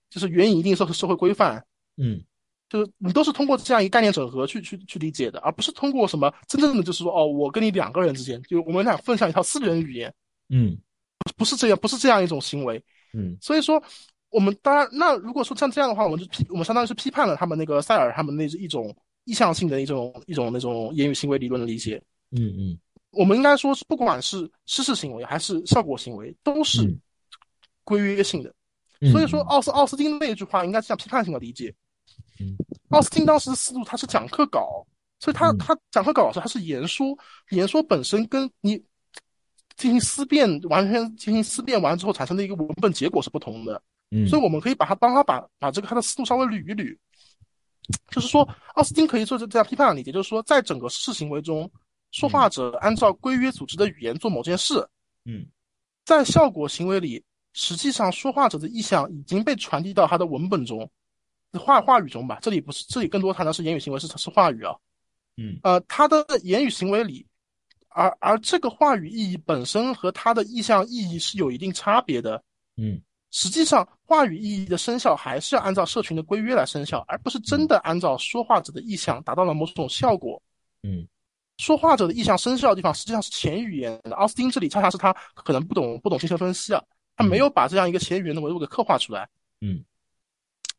就是援引一定社社会规范，嗯就是你都是通过这样一个概念整合去去去理解的，而不是通过什么真正的就是说哦，我跟你两个人之间，就我们俩分享一套私人语言，嗯不是这样，不是这样一种行为。嗯所以说，我们当然，那如果说像这样的话，我们就批，我们相当于是批判了他们那个塞尔他们那一种意向性的一种一种那种言语行为理论的理解。嗯嗯我们应该说是，不管是事实行为还是效果行为，都是嗯规约性的。嗯，所以说，奥斯奥斯汀那句话应该是这样批判性的理解。嗯，奥斯汀当时的思路，他是讲课稿，所以他嗯。他讲课稿的时候，他是言说，言说本身跟你进行思辨，完全进行思辨完之后产生的一个文本结果是不同的。嗯，所以我们可以把它帮他把把这个他的思路稍微捋一捋，就是说，奥斯汀可以做这这样批判的理解，就是说，在整个事行为中，说话者按照规约组织的语言做某件事，嗯。在效果行为里，实际上说话者的意向已经被传递到他的文本中，话话语中吧。这里不是，这里更多谈的是言语行为，是是话语啊。嗯呃，他的言语行为里，而而这个话语意义本身和他的意向意义是有一定差别的。嗯实际上，话语意义的生效还是要按照社群的规约来生效，而不是真的按照说话者的意向达到了某种效果。嗯说话者的意向生效的地方实际上是前语言的。奥斯汀这里恰恰是他可能不懂不懂精神分析啊，他没有把这样一个前语言的维度给刻画出来，嗯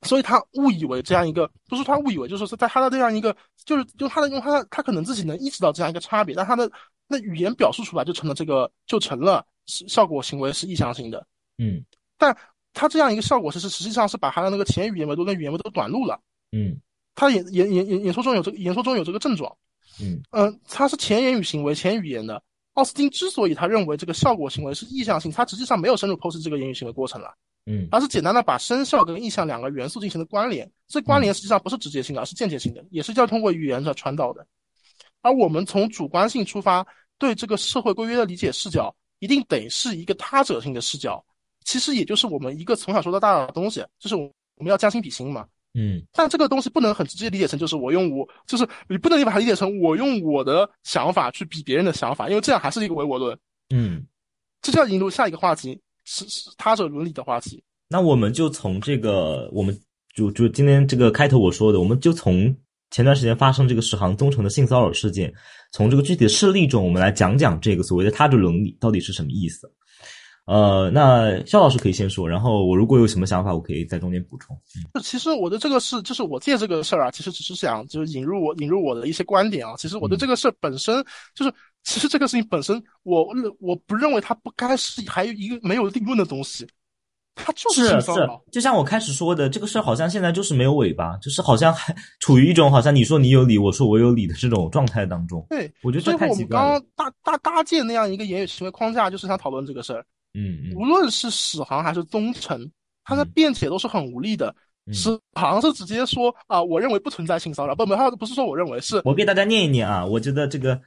所以他误以为这样一个，不是他误以为，就是说在他的这样一个，就是用他的用他的他可能自己能意识到这样一个差别，但他的那语言表述出来就成了这个就成了是效果行为是意向性的。嗯但他这样一个效果是是实际上是把他的那个前语言维度跟语言维度短路了。嗯他演演演演演说中有这个演说中有这个症状，嗯嗯、他是前言语行为前语言的。奥斯汀之所以他认为这个效果行为是意向性，他实际上没有深入剖析这个言语行为过程了，嗯而是简单的把声效跟意向两个元素进行了关联。这关联实际上不是直接性的，而是间接性的，也是要通过语言来传导的。而我们从主观性出发，对这个社会规约的理解视角，一定得是一个他者性的视角。其实也就是我们一个从小说到大的东西，就是我们要将心比心嘛。嗯但这个东西不能很直接理解成就是我用我，就是你不能把它理解成我用我的想法去比别人的想法，因为这样还是一个唯我论。嗯。这就要引入下一个话题，是是他者伦理的话题。那我们就从这个，我们就就今天这个开头我说的，我们就从前段时间发生这个史航宗城的性骚扰事件，从这个具体的事例中，我们来讲讲这个所谓的他者伦理到底是什么意思。呃，那肖老师可以先说，然后我如果有什么想法，我可以在中间补充。就其实我的这个事，就是我借这个事儿啊，其实只是想就是引入我引入我的一些观点啊。其实我对这个事儿本身就是，其实这个事情本身，我我不认为它不该是还有一个没有定论的东西，它就是是是。，就像我开始说的，这个事儿好像现在就是没有尾巴，就是好像还处于一种好像你说你有理，我说我有理的这种状态当中。对，我觉得这太奇怪了。刚刚搭搭搭建那样一个言语行为框架，就是想讨论这个事儿。嗯嗯无论是史航还是宗臣，他的嗯辩解都是很无力的。嗯，史航是直接说啊，我认为不存在性骚扰，不不，他不是说我认为是，我给大家念一念啊，我觉得这个，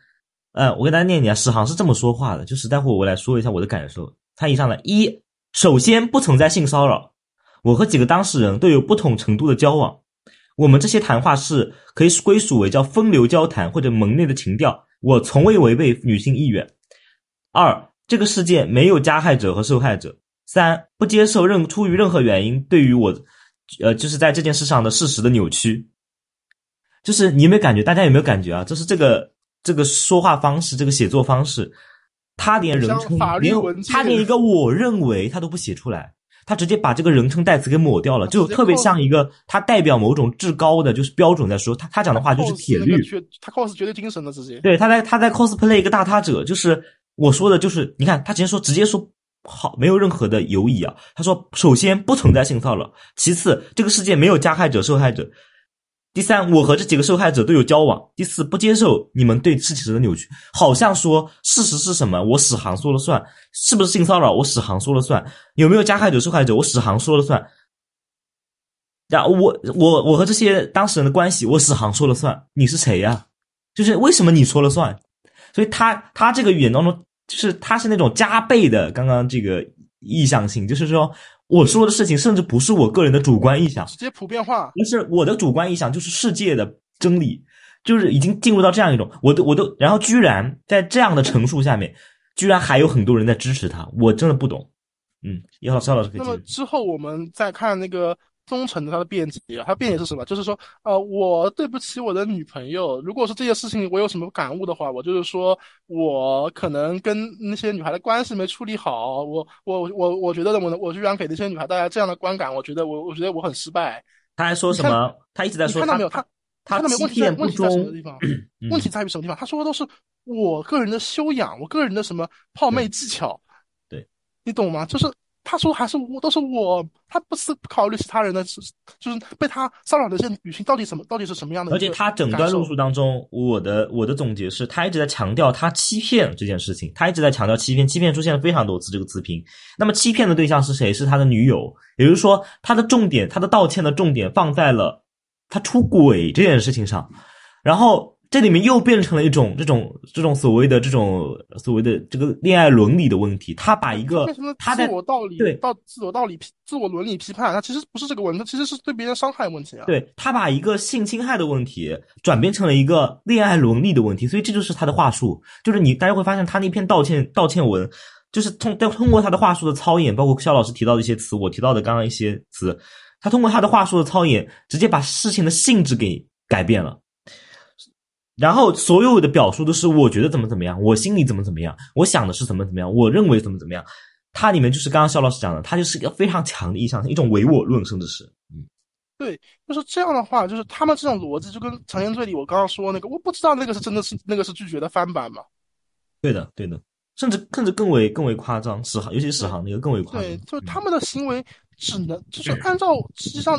呃，我给大家念一念，史航是这么说话的，就是待会我来说一下我的感受。他以上来，一，首先不存在性骚扰，我和几个当事人都有不同程度的交往，我们这些谈话是可以归属为叫风流交谈或者门内的情调，我从未违背女性意愿。二，这个世界没有加害者和受害者。三，不接受任出于任何原因对于我，呃，就是在这件事上的事实的扭曲。就是你有没有感觉？大家有没有感觉啊？就是这个这个说话方式，这个写作方式，他连人称连他连一个我认为他都不写出来，他直接把这个人称代词给抹掉了，就特别像一个他代表某种至高的就是标准在说，他他讲的话就是铁律，他 cos 绝对精神的直接。对，他在他在 cosplay 一个大他者，就是我说的，就是你看他直接说直接说好，没有任何的犹疑啊。他说，首先不存在性骚扰，其次这个事件没有加害者受害者，第三我和这几个受害者都有交往，第四不接受你们对事情的扭曲，好像说事实是什么我史航说了算，是不是性骚扰？我史航说了算，有没有加害者受害者？我史航说了算。然后我我我和这些当事人的关系，我史航说了算，你是谁呀、就是为什么你说了算？所以他他这个语言当中，就是他是那种加倍的刚刚这个意向性，就是说我说的事情甚至不是我个人的主观意向，直接普遍化，就是我的主观意向就是世界的真理。就是已经进入到这样一种，我都我都，然后居然在这样的陈述下面，居然还有很多人在支持他，我真的不懂。嗯，一号肖老师可以那么之后我们再看那个忠诚的他的辩解，他辩解是什么？就是说，呃，我对不起我的女朋友，如果是这些事情我有什么感悟的话，我就是说我可能跟那些女孩的关系没处理好，我我我我觉得我我居然给那些女孩带来这样的观感，我觉得我我觉得我很失败。他还说什么？他一直在说，看到没有？他。他那边问题在问题在什么地方？问题在于什么地方？他说的都是我个人的修养，我个人的什么泡妹技巧，对，你懂吗？就是他说还是我都是我，他不是不考虑其他人的，就是被他骚扰的这些女性到底什么到底是什么样的？而且他整段论述当中，我的我的总结是他一直在强调他欺骗这件事情，他一直在强调欺骗，欺骗出现了非常多次这个词频。那么欺骗的对象是谁？是他的女友，也就是说他的重点，他的道歉的重点放在了。他出轨这件事情上，然后这里面又变成了一种这种这种所谓的这种所谓的这个恋爱伦理的问题。他把一个他自我道理对到自我道理批自我伦理批判，他其实不是这个问题，他其实是对别人伤害问题啊。对他把一个性侵害的问题转变成了一个恋爱伦理的问题，所以这就是他的话术。就是你大家会发现他那篇道歉道歉文，就是通通过他的话术的操演，包括肖老师提到的一些词，我提到的刚刚一些词。他通过他的话术的操演，直接把事情的性质给改变了，然后所有的表述都是我觉得怎么怎么样，我心里怎么怎么样，我想的是怎么怎么样，我认为怎么怎么样。它里面就是刚刚肖老师讲的，它就是一个非常强的意向，一种唯我论，甚至是，嗯，对，就是这样的话，就是他们这种逻辑就跟《强奸罪》里我刚刚说那个，我不知道那个是真的是那个是拒绝的翻版吗？对的，对的，甚至甚至更为更为夸张，史航，尤其是史航那个更为夸张，对，就是他们的行为。只能就是按照实际上，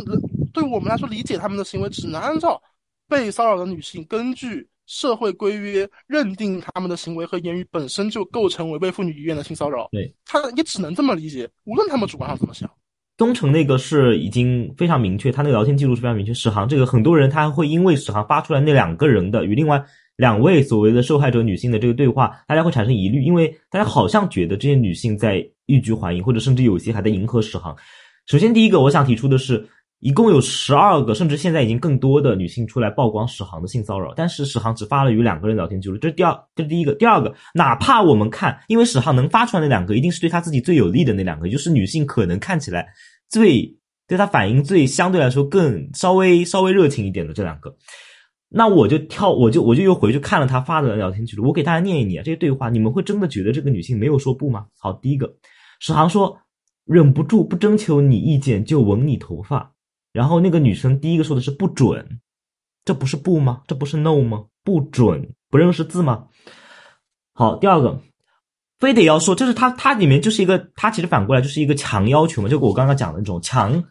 对我们来说理解他们的行为，只能按照被骚扰的女性根据社会规约认定他们的行为和言语本身就构成违背妇女意愿的性骚扰。对，他也只能这么理解，无论他们主观上怎么想。东城那个是已经非常明确，他那个聊天记录是非常明确。史航这个很多人他会因为史航发出来那两个人的与另外两位所谓的受害者女性的这个对话，大家会产生疑虑，因为大家好像觉得这些女性在欲拒还迎，或者甚至有些还在迎合史航。首先，第一个我想提出的是，一共有十二个，甚至现在已经更多的女性出来曝光史航的性骚扰，但是史航只发了与两个人聊天记录，这是第二，这是第一个。第二个，哪怕我们看，因为史航能发出来那两个，一定是对他自己最有利的那两个，就是女性可能看起来最对他反应最相对来说更稍微稍微热情一点的这两个。那我就跳，我就我就又回去看了他发的聊天记录，我给大家念一念这些对话，你们会真的觉得这个女性没有说不吗？好，第一个，史航说。忍不住不征求你意见就吻你头发，然后那个女生第一个说的是不准，这不是不吗？这不是 no 吗？不准，不认识字吗？好，第二个，非得要说，就是他他里面就是一个，他其实反过来就是一个强要求嘛，就我刚刚讲的那种强，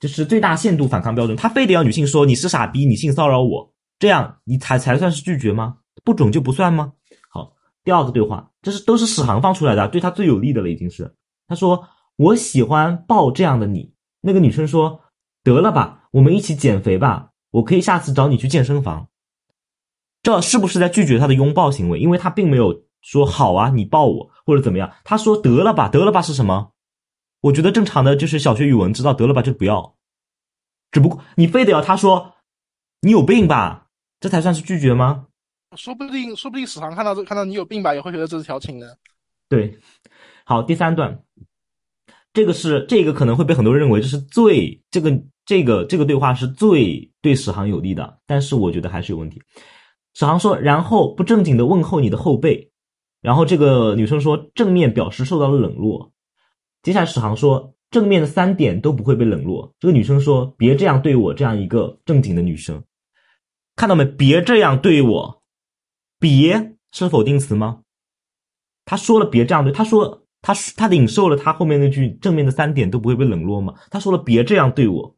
就是最大限度反抗标准，他非得要女性说你是傻逼，你性骚扰我，这样你才才算是拒绝吗？不准就不算吗？好，第二个对话，这是都是史航放出来的，对他最有利的了，已经是他说。我喜欢抱这样的你。那个女生说：“得了吧，我们一起减肥吧，我可以下次找你去健身房。”这是不是在拒绝他的拥抱行为？因为他并没有说“好啊，你抱我”或者怎么样。他说：“得了吧，得了吧”是什么？我觉得正常的就是小学语文知道“得了吧”就不要。只不过你非得要他说“你有病吧”，这才算是拒绝吗？说不定，说不定史航看到这看到你有病吧，也会觉得这是调情的。对，好，第三段。这个是这个可能会被很多人认为这是最这个这个这个对话是最对史航有利的，但是我觉得还是有问题。史航说，然后不正经的问候你的后背，然后这个女生说正面表示受到了冷落。接下来史航说正面的三点都不会被冷落。这个女生说别这样对我，这样一个正经的女生，看到没？别这样对我，别是否定词吗？他说了别这样对，他说。他他领受了他后面那句正面的三点都不会被冷落吗？他说了别这样对我，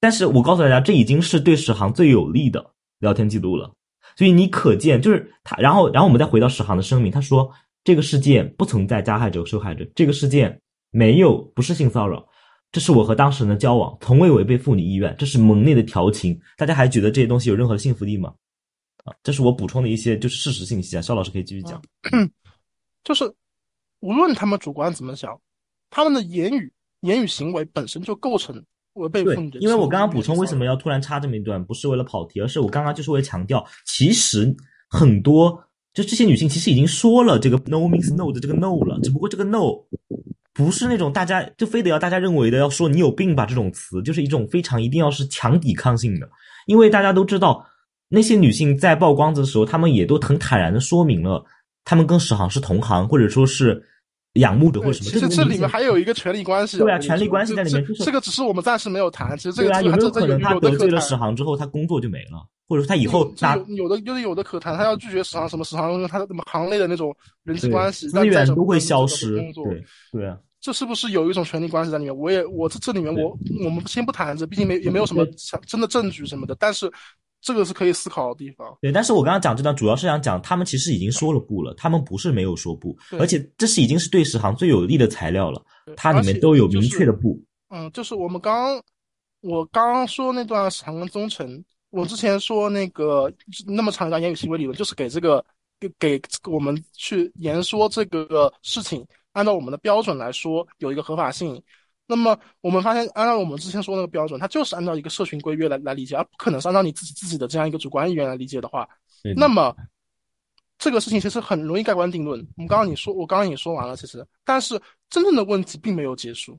但是我告诉大家，这已经是对史航最有利的聊天记录了。所以你可见，就是他，然后然后我们再回到史航的声明，他说这个事件不存在加害者受害者，这个事件没有不是性骚扰，这是我和当事人的交往，从未违背妇女意愿，这是门内的调情。大家还觉得这些东西有任何的信服力吗？啊，这是我补充的一些就是事实信息啊。肖老师可以继续讲。就是，无论他们主观怎么想，他们的言语、言语行为本身就构成违背对妇女的，因为我刚刚补充为什么要要突然插这么一段，不是为了跑题，而是我刚刚就是为了强调，其实很多就这些女性其实已经说了这个 no means no 的这个 no 了，只不过这个 no 不是那种大家就非得要大家认为的要说你有病吧这种词，就是一种非常一定要是强抵抗性的，因为大家都知道那些女性在曝光的时候，她们也都很坦然的说明了，她们跟史航是同行，或者说是仰慕的或者什么。其实这里面还有一个权力关系。对啊权力关系在里面这个只是我们暂时没有谈。其实这个对啊，有没有这这可能他有的可得罪了谈史航之后，他工作就没了，或者说他以后有有的就是有的可谈，他要拒绝史航什么史航，因为他的行内的那种人际关系资源都会消失对对啊，这是不是有一种权力关系在里面？我也我这这里面我我们先不谈这，毕竟没也没有什么真的证据什么的，但是这个是可以思考的地方。对，但是我刚刚讲这段主要是想讲，他们其实已经说了不了，他们不是没有说不，而且这是已经是对史航最有利的材料了，它里面都有明确的不。嗯，就是我们刚刚我刚刚说那段史航跟宗成，我之前说那个那么长一段言语行为理论，就是给这个给给我们去言说这个事情，按照我们的标准来说有一个合法性。那么我们发现，按照我们之前说那个标准，它就是按照一个社群规约来来理解，而不可能是按照你自己自己的这样一个主观意愿来理解的话，那么这个事情其实很容易盖棺定论。我们刚刚你说，我刚刚也说完了，其实，但是真正的问题并没有结束。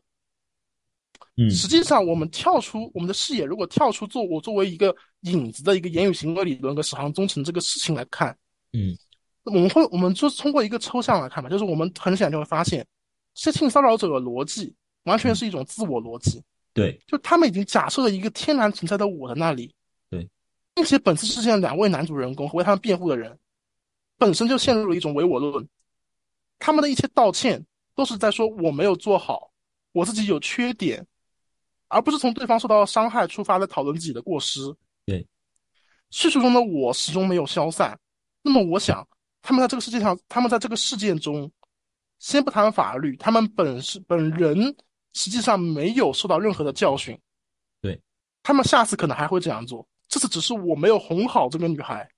嗯实际上，我们跳出我们的视野，如果跳出做我作为一个影子的一个言语行为理论和史航忠诚这个事情来看，嗯，我们会我们就通过一个抽象来看吧，就是我们很显然就会发现，性骚扰者的逻辑完全是一种自我逻辑，对就他们已经假设了一个天然存在的我的那里，对，并且本次事件的两位男主人公和为他们辩护的人，本身就陷入了一种唯我论，他们的一切道歉都是在说我没有做好，我自己有缺点，而不是从对方受到伤害出发来讨论自己的过失。对，叙述中的我始终没有消散。那么，我想，他们在这个世界上，他们在这个事件中，先不谈法律，他们本是本人实际上没有受到任何的教训。对，他们下次可能还会这样做。这次只是我没有哄好这个女孩。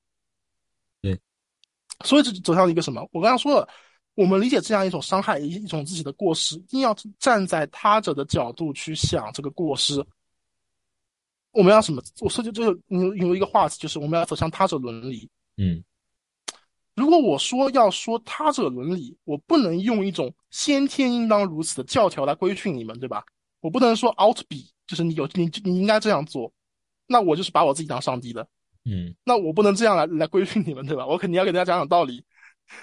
对，所以这就走向了一个什么？我刚刚说了，我们理解这样一种伤害，一一种自己的过失，一定要站在他者的角度去想这个过失。我们要什么？我说就这个有有一个话题，就是我们要走向他者伦理。嗯如果我说要说他者伦理，我不能用一种先天应当如此的教条来规训你们，对吧？我不能说 out be，就是你有你你应该这样做，那我就是把我自己当上帝的，嗯那我不能这样来来规训你们，对吧？我肯定要给大家讲讲道理。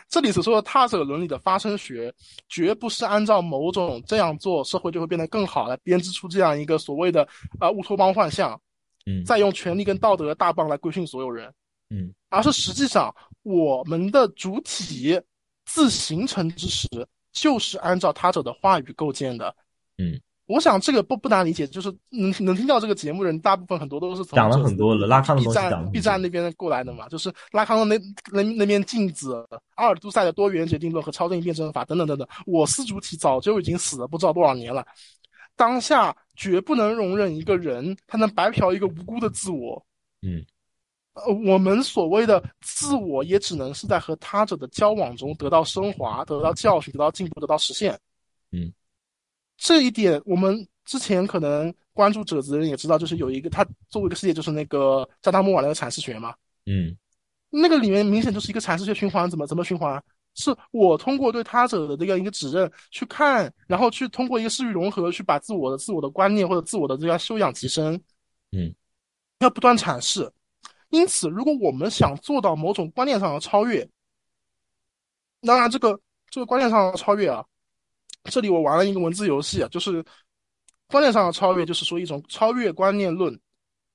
这里所说的他者伦理的发生学，绝不是按照某种这样做社会就会变得更好来编织出这样一个所谓的啊、乌托邦幻象，嗯再用权力跟道德的大棒来规训所有人。嗯而是实际上我们的主体自形成之时，就是按照他者的话语构建的。嗯，我想这个不不难理解，就是能能听到这个节目的人，大部分很多都是从讲了很多了拉康的 B 东西 B 站那边过来的嘛，就是拉康的那那那面镜子、阿尔都塞的多元决定论和超正义辩证法等等等等。我司主体早就已经死了不知道多少年了，当下绝不能容忍一个人他能白嫖一个无辜的自我。嗯呃，我们所谓的自我，也只能是在和他者的交往中得到升华、得到教训、得到进步、得到实现。嗯，这一点我们之前可能关注者子的人也知道，就是有一个他作为一个世界，就是那个扎达莫瓦那个阐释学嘛，嗯那个里面明显就是一个阐释学循环，怎么怎么循环？是我通过对他者的这样一个指认去看，然后去通过一个视域融合，去把自我的自我的观念或者自我的这个修养提升。嗯，要不断阐释。因此，如果我们想做到某种观念上的超越，当然这个这个观念上的超越啊，这里我玩了一个文字游戏啊，就是观念上的超越，就是说一种超越观念论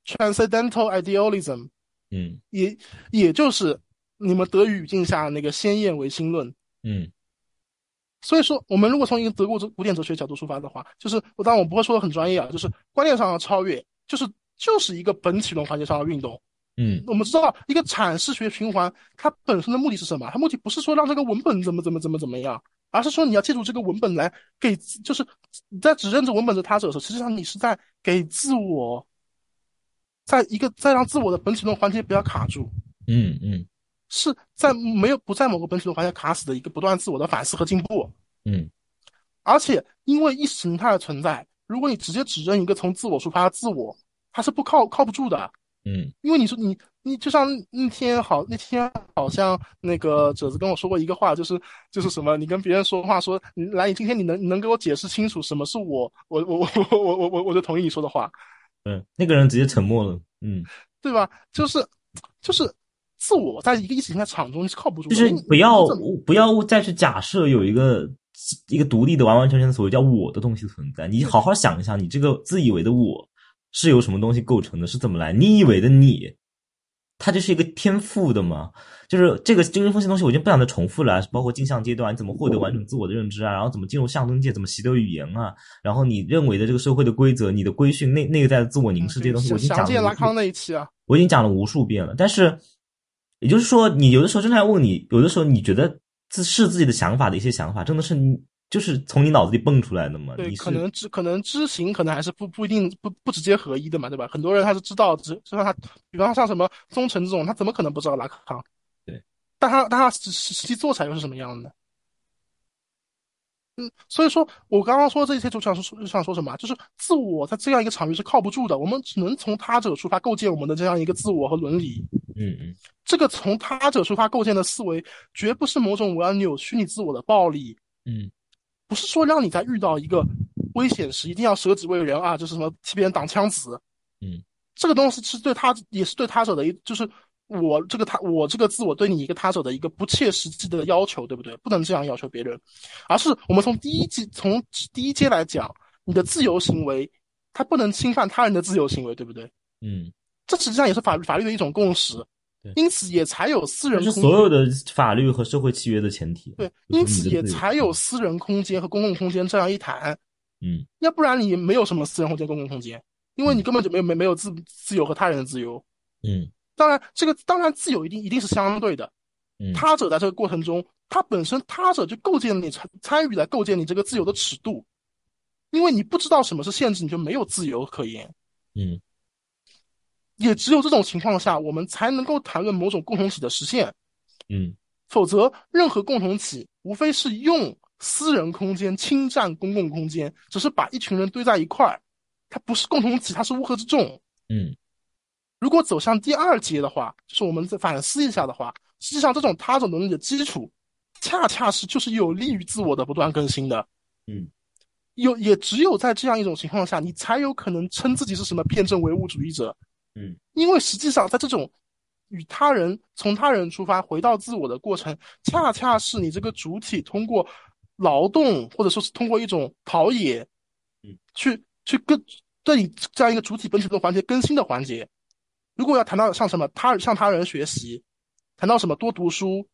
（transcendental idealism），嗯也也就是你们德语语境下那个先验唯心论。嗯所以说，我们如果从一个德国哲古典哲学角度出发的话，就是我当然我不会说的很专业啊，就是观念上的超越，就是就是一个本体论环节上的运动。嗯我们知道，一个阐释学循环，它本身的目的是什么？它目的不是说让这个文本怎么怎么怎么怎么样，而是说你要借助这个文本来给，就是你在指认着文本的他者的时候，实际上你是在给自我，在一个在让自我的本体论环节不要卡住，嗯嗯是在没有不在某个本体论环节卡死的一个不断自我的反思和进步。嗯而且因为意识形态的存在，如果你直接指认一个从自我出发的自我，它是不靠靠不住的。嗯因为你说你你就像那天好那天好像那个褶子跟我说过一个话，就是就是什么，你跟别人说话说，你来，你今天你能你能给我解释清楚什么是我，我我我我我我我我就同意你说的话，嗯，那个人直接沉默了。嗯，对吧？就是就是自我在一个意识形态场中你是靠不住的，就是你不要不要再去假设有一个一个独立的、完完全全的所谓叫我的东西存在。你好好想一想，你这个自以为的我是由什么东西构成的？是怎么来？你以为的你，它就是一个天赋的吗？就是这个精神分析东西，我已经不想再重复了啊。包括镜像阶段，你怎么获得完整自我的认知啊？然后怎么进入象征界，怎么习得语言啊？然后你认为的这个社会的规则、你的规训、内内在的自我凝视这些东西，我已经讲了拉康那一期啊，我已经讲了无数遍了，但是，也就是说，你有的时候真的要问你，有的时候你觉得自是自己的想法的一些想法，真的是你就是从你脑子里蹦出来的嘛？对，你可能知可能知行可能还是不不一定不不直接合一的嘛，对吧？很多人他是知道，只就像他，比方像什么宗臣这种，他怎么可能不知道拉康？对，但他但他实实实际做起来又是什么样的呢？嗯，所以说我刚刚说这些就想说就想说什么啊，就是自我在这样一个场域是靠不住的，我们只能从他者出发构建我们的这样一个自我和伦理。嗯嗯这个从他者出发构建的思维，绝不是某种我要扭曲你自我的暴力，嗯不是说让你在遇到一个危险时一定要舍己为人啊，就是什么替别人挡枪子，嗯，这个东西是对他也是对他者的一，就是我这个他我这个自我对你一个他者的一个不切实际的要求，对不对？不能这样要求别人，而是我们从第一阶从第一阶来讲，你的自由行为，它不能侵犯他人的自由行为，对不对？嗯，这实际上也是法律法律的一种共识。对，因此也才有私人是空间所有的法律和社会契约的前提。对，因此也才有私人空间和公共空间这样一谈。嗯要不然你没有什么私人空间、公共空间，因为你根本就没有没没有自自由和他人的自由。嗯当然，这个当然自由一定一定是相对的。嗯，他者在这个过程中，他本身他者就构建了你参参与来构建你这个自由的尺度，因为你不知道什么是限制，你就没有自由可言。嗯也只有这种情况下，我们才能够谈论某种共同体的实现。嗯否则，任何共同体无非是用私人空间侵占公共空间，只是把一群人堆在一块儿，它不是共同体，它是乌合之众。嗯如果走向第二阶的话，就是我们再反思一下的话，实际上这种他者能力的基础，恰恰是就是有利于自我的不断更新的。嗯，有也只有在这样一种情况下，你才有可能称自己是什么辩证唯物主义者。嗯，因为实际上在这种与他人从他人出发回到自我的过程，恰恰是你这个主体通过劳动或者说是通过一种陶冶，嗯，去去更对你这样一个主体本体的环节更新的环节。如果要谈到像什么他向他人学习，谈到什么多读书，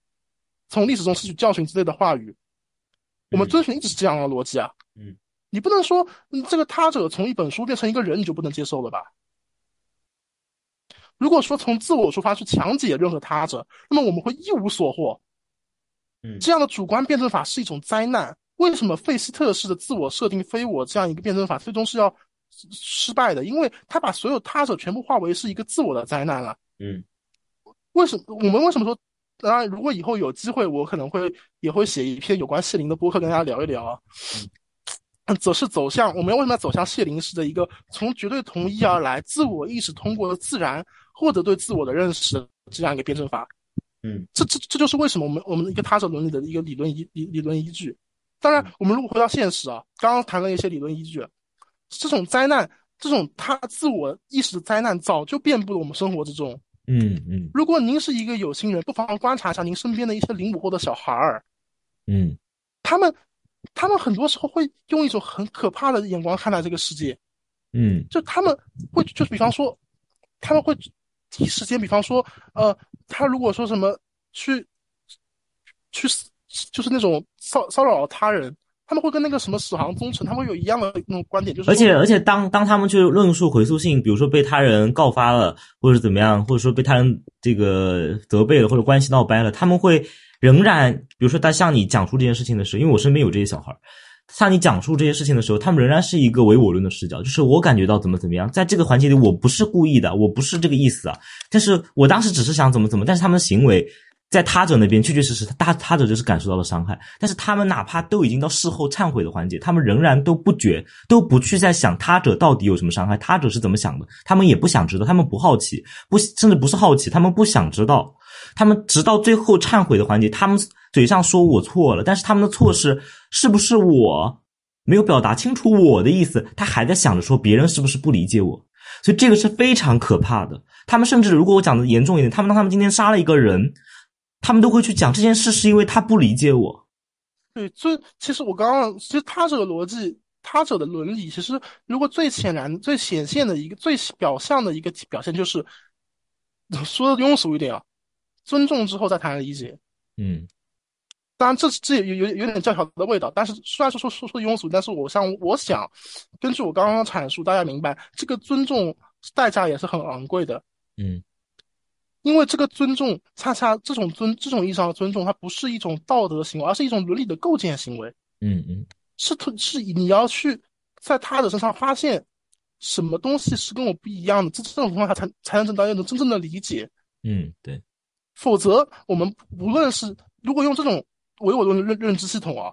从历史中吸取教训之类的话语，我们嗯遵循一直是这样的逻辑啊。嗯，你不能说嗯这个他者从一本书变成一个人，你就不能接受了吧？如果说从自我出发去强解任何他者，那么我们会一无所获。嗯这样的主观辩证法是一种灾难。为什么费希特式的自我设定非我这样一个辩证法最终是要失败的？因为他把所有他者全部化为是一个自我的灾难了。嗯为什么我们为什么说？当然，如果以后有机会，我可能会也会写一篇有关谢林的博客跟大家聊一聊啊。嗯，则是走向我们为什么要走向谢林式的一个从绝对同一而来、自我意识通过自然获得对自我的认识这样一个辩证法。嗯这这这就是为什么我们我们一个他者伦理的一个理论依理理论依据。当然，我们如果回到现实啊，刚刚谈了一些理论依据，这种灾难，这种他自我意识的灾难，早就遍布了我们生活之中。嗯嗯如果您是一个有心人，不妨观察一下您身边的一些零五后的小孩儿，嗯他们，他们很多时候会用一种很可怕的眼光看待这个世界，嗯就他们会，就比方说，他们会第一时间，比方说，呃，他如果说什么去，去，就是那种骚骚扰他人，他们会跟那个什么史航宗臣，他们会有一样的那种观点，就是而且而且当当他们去论述回溯性，比如说被他人告发了，或者怎么样，或者说被他人这个责备了，或者关系闹掰了，他们会仍然，比如说他向你讲述这件事情的时候，因为我身边有这些小孩儿，向你讲述这些事情的时候，他们仍然是一个唯我论的视角，就是我感觉到怎么怎么样，在这个环节里我不是故意的，我不是这个意思啊，但是我当时只是想怎么怎么，但是他们的行为在他者那边确确实实，他他者就是感受到了伤害，但是他们哪怕都已经到事后忏悔的环节，他们仍然都不觉，都不去在想他者到底有什么伤害，他者是怎么想的，他们也不想知道，他们不好奇，不甚至不是好奇，他们不想知道，他们直到最后忏悔的环节，他们嘴上说我错了，但是他们的错是是不是我没有表达清楚我的意思，他还在想着说别人是不是不理解我，所以这个是非常可怕的。他们甚至如果我讲的严重一点，他们当他们今天杀了一个人。他们都会去讲这件事，是因为他不理解我。对，最其实我刚刚其实他这个逻辑，他者的伦理，其实如果最显然、最显现的一个、最表象的一个表现，就是说的庸俗一点啊，尊重之后再谈理解。嗯，当然这这也有有有点教条的味道，但是虽然说说说说庸俗，但是我想我想根据我刚刚阐述，大家明白这个尊重代价也是很昂贵的。嗯。因为这个尊重，恰恰这种尊这种意义上的尊重，它不是一种道德行为，而是一种伦理的构建行为。嗯嗯，是特是你要去在他的身上发现什么东西是跟我不一样的，这这种情况下才才能得到一种真正的理解。嗯，对。否则，我们无论是如果用这种唯我论认认知系统啊，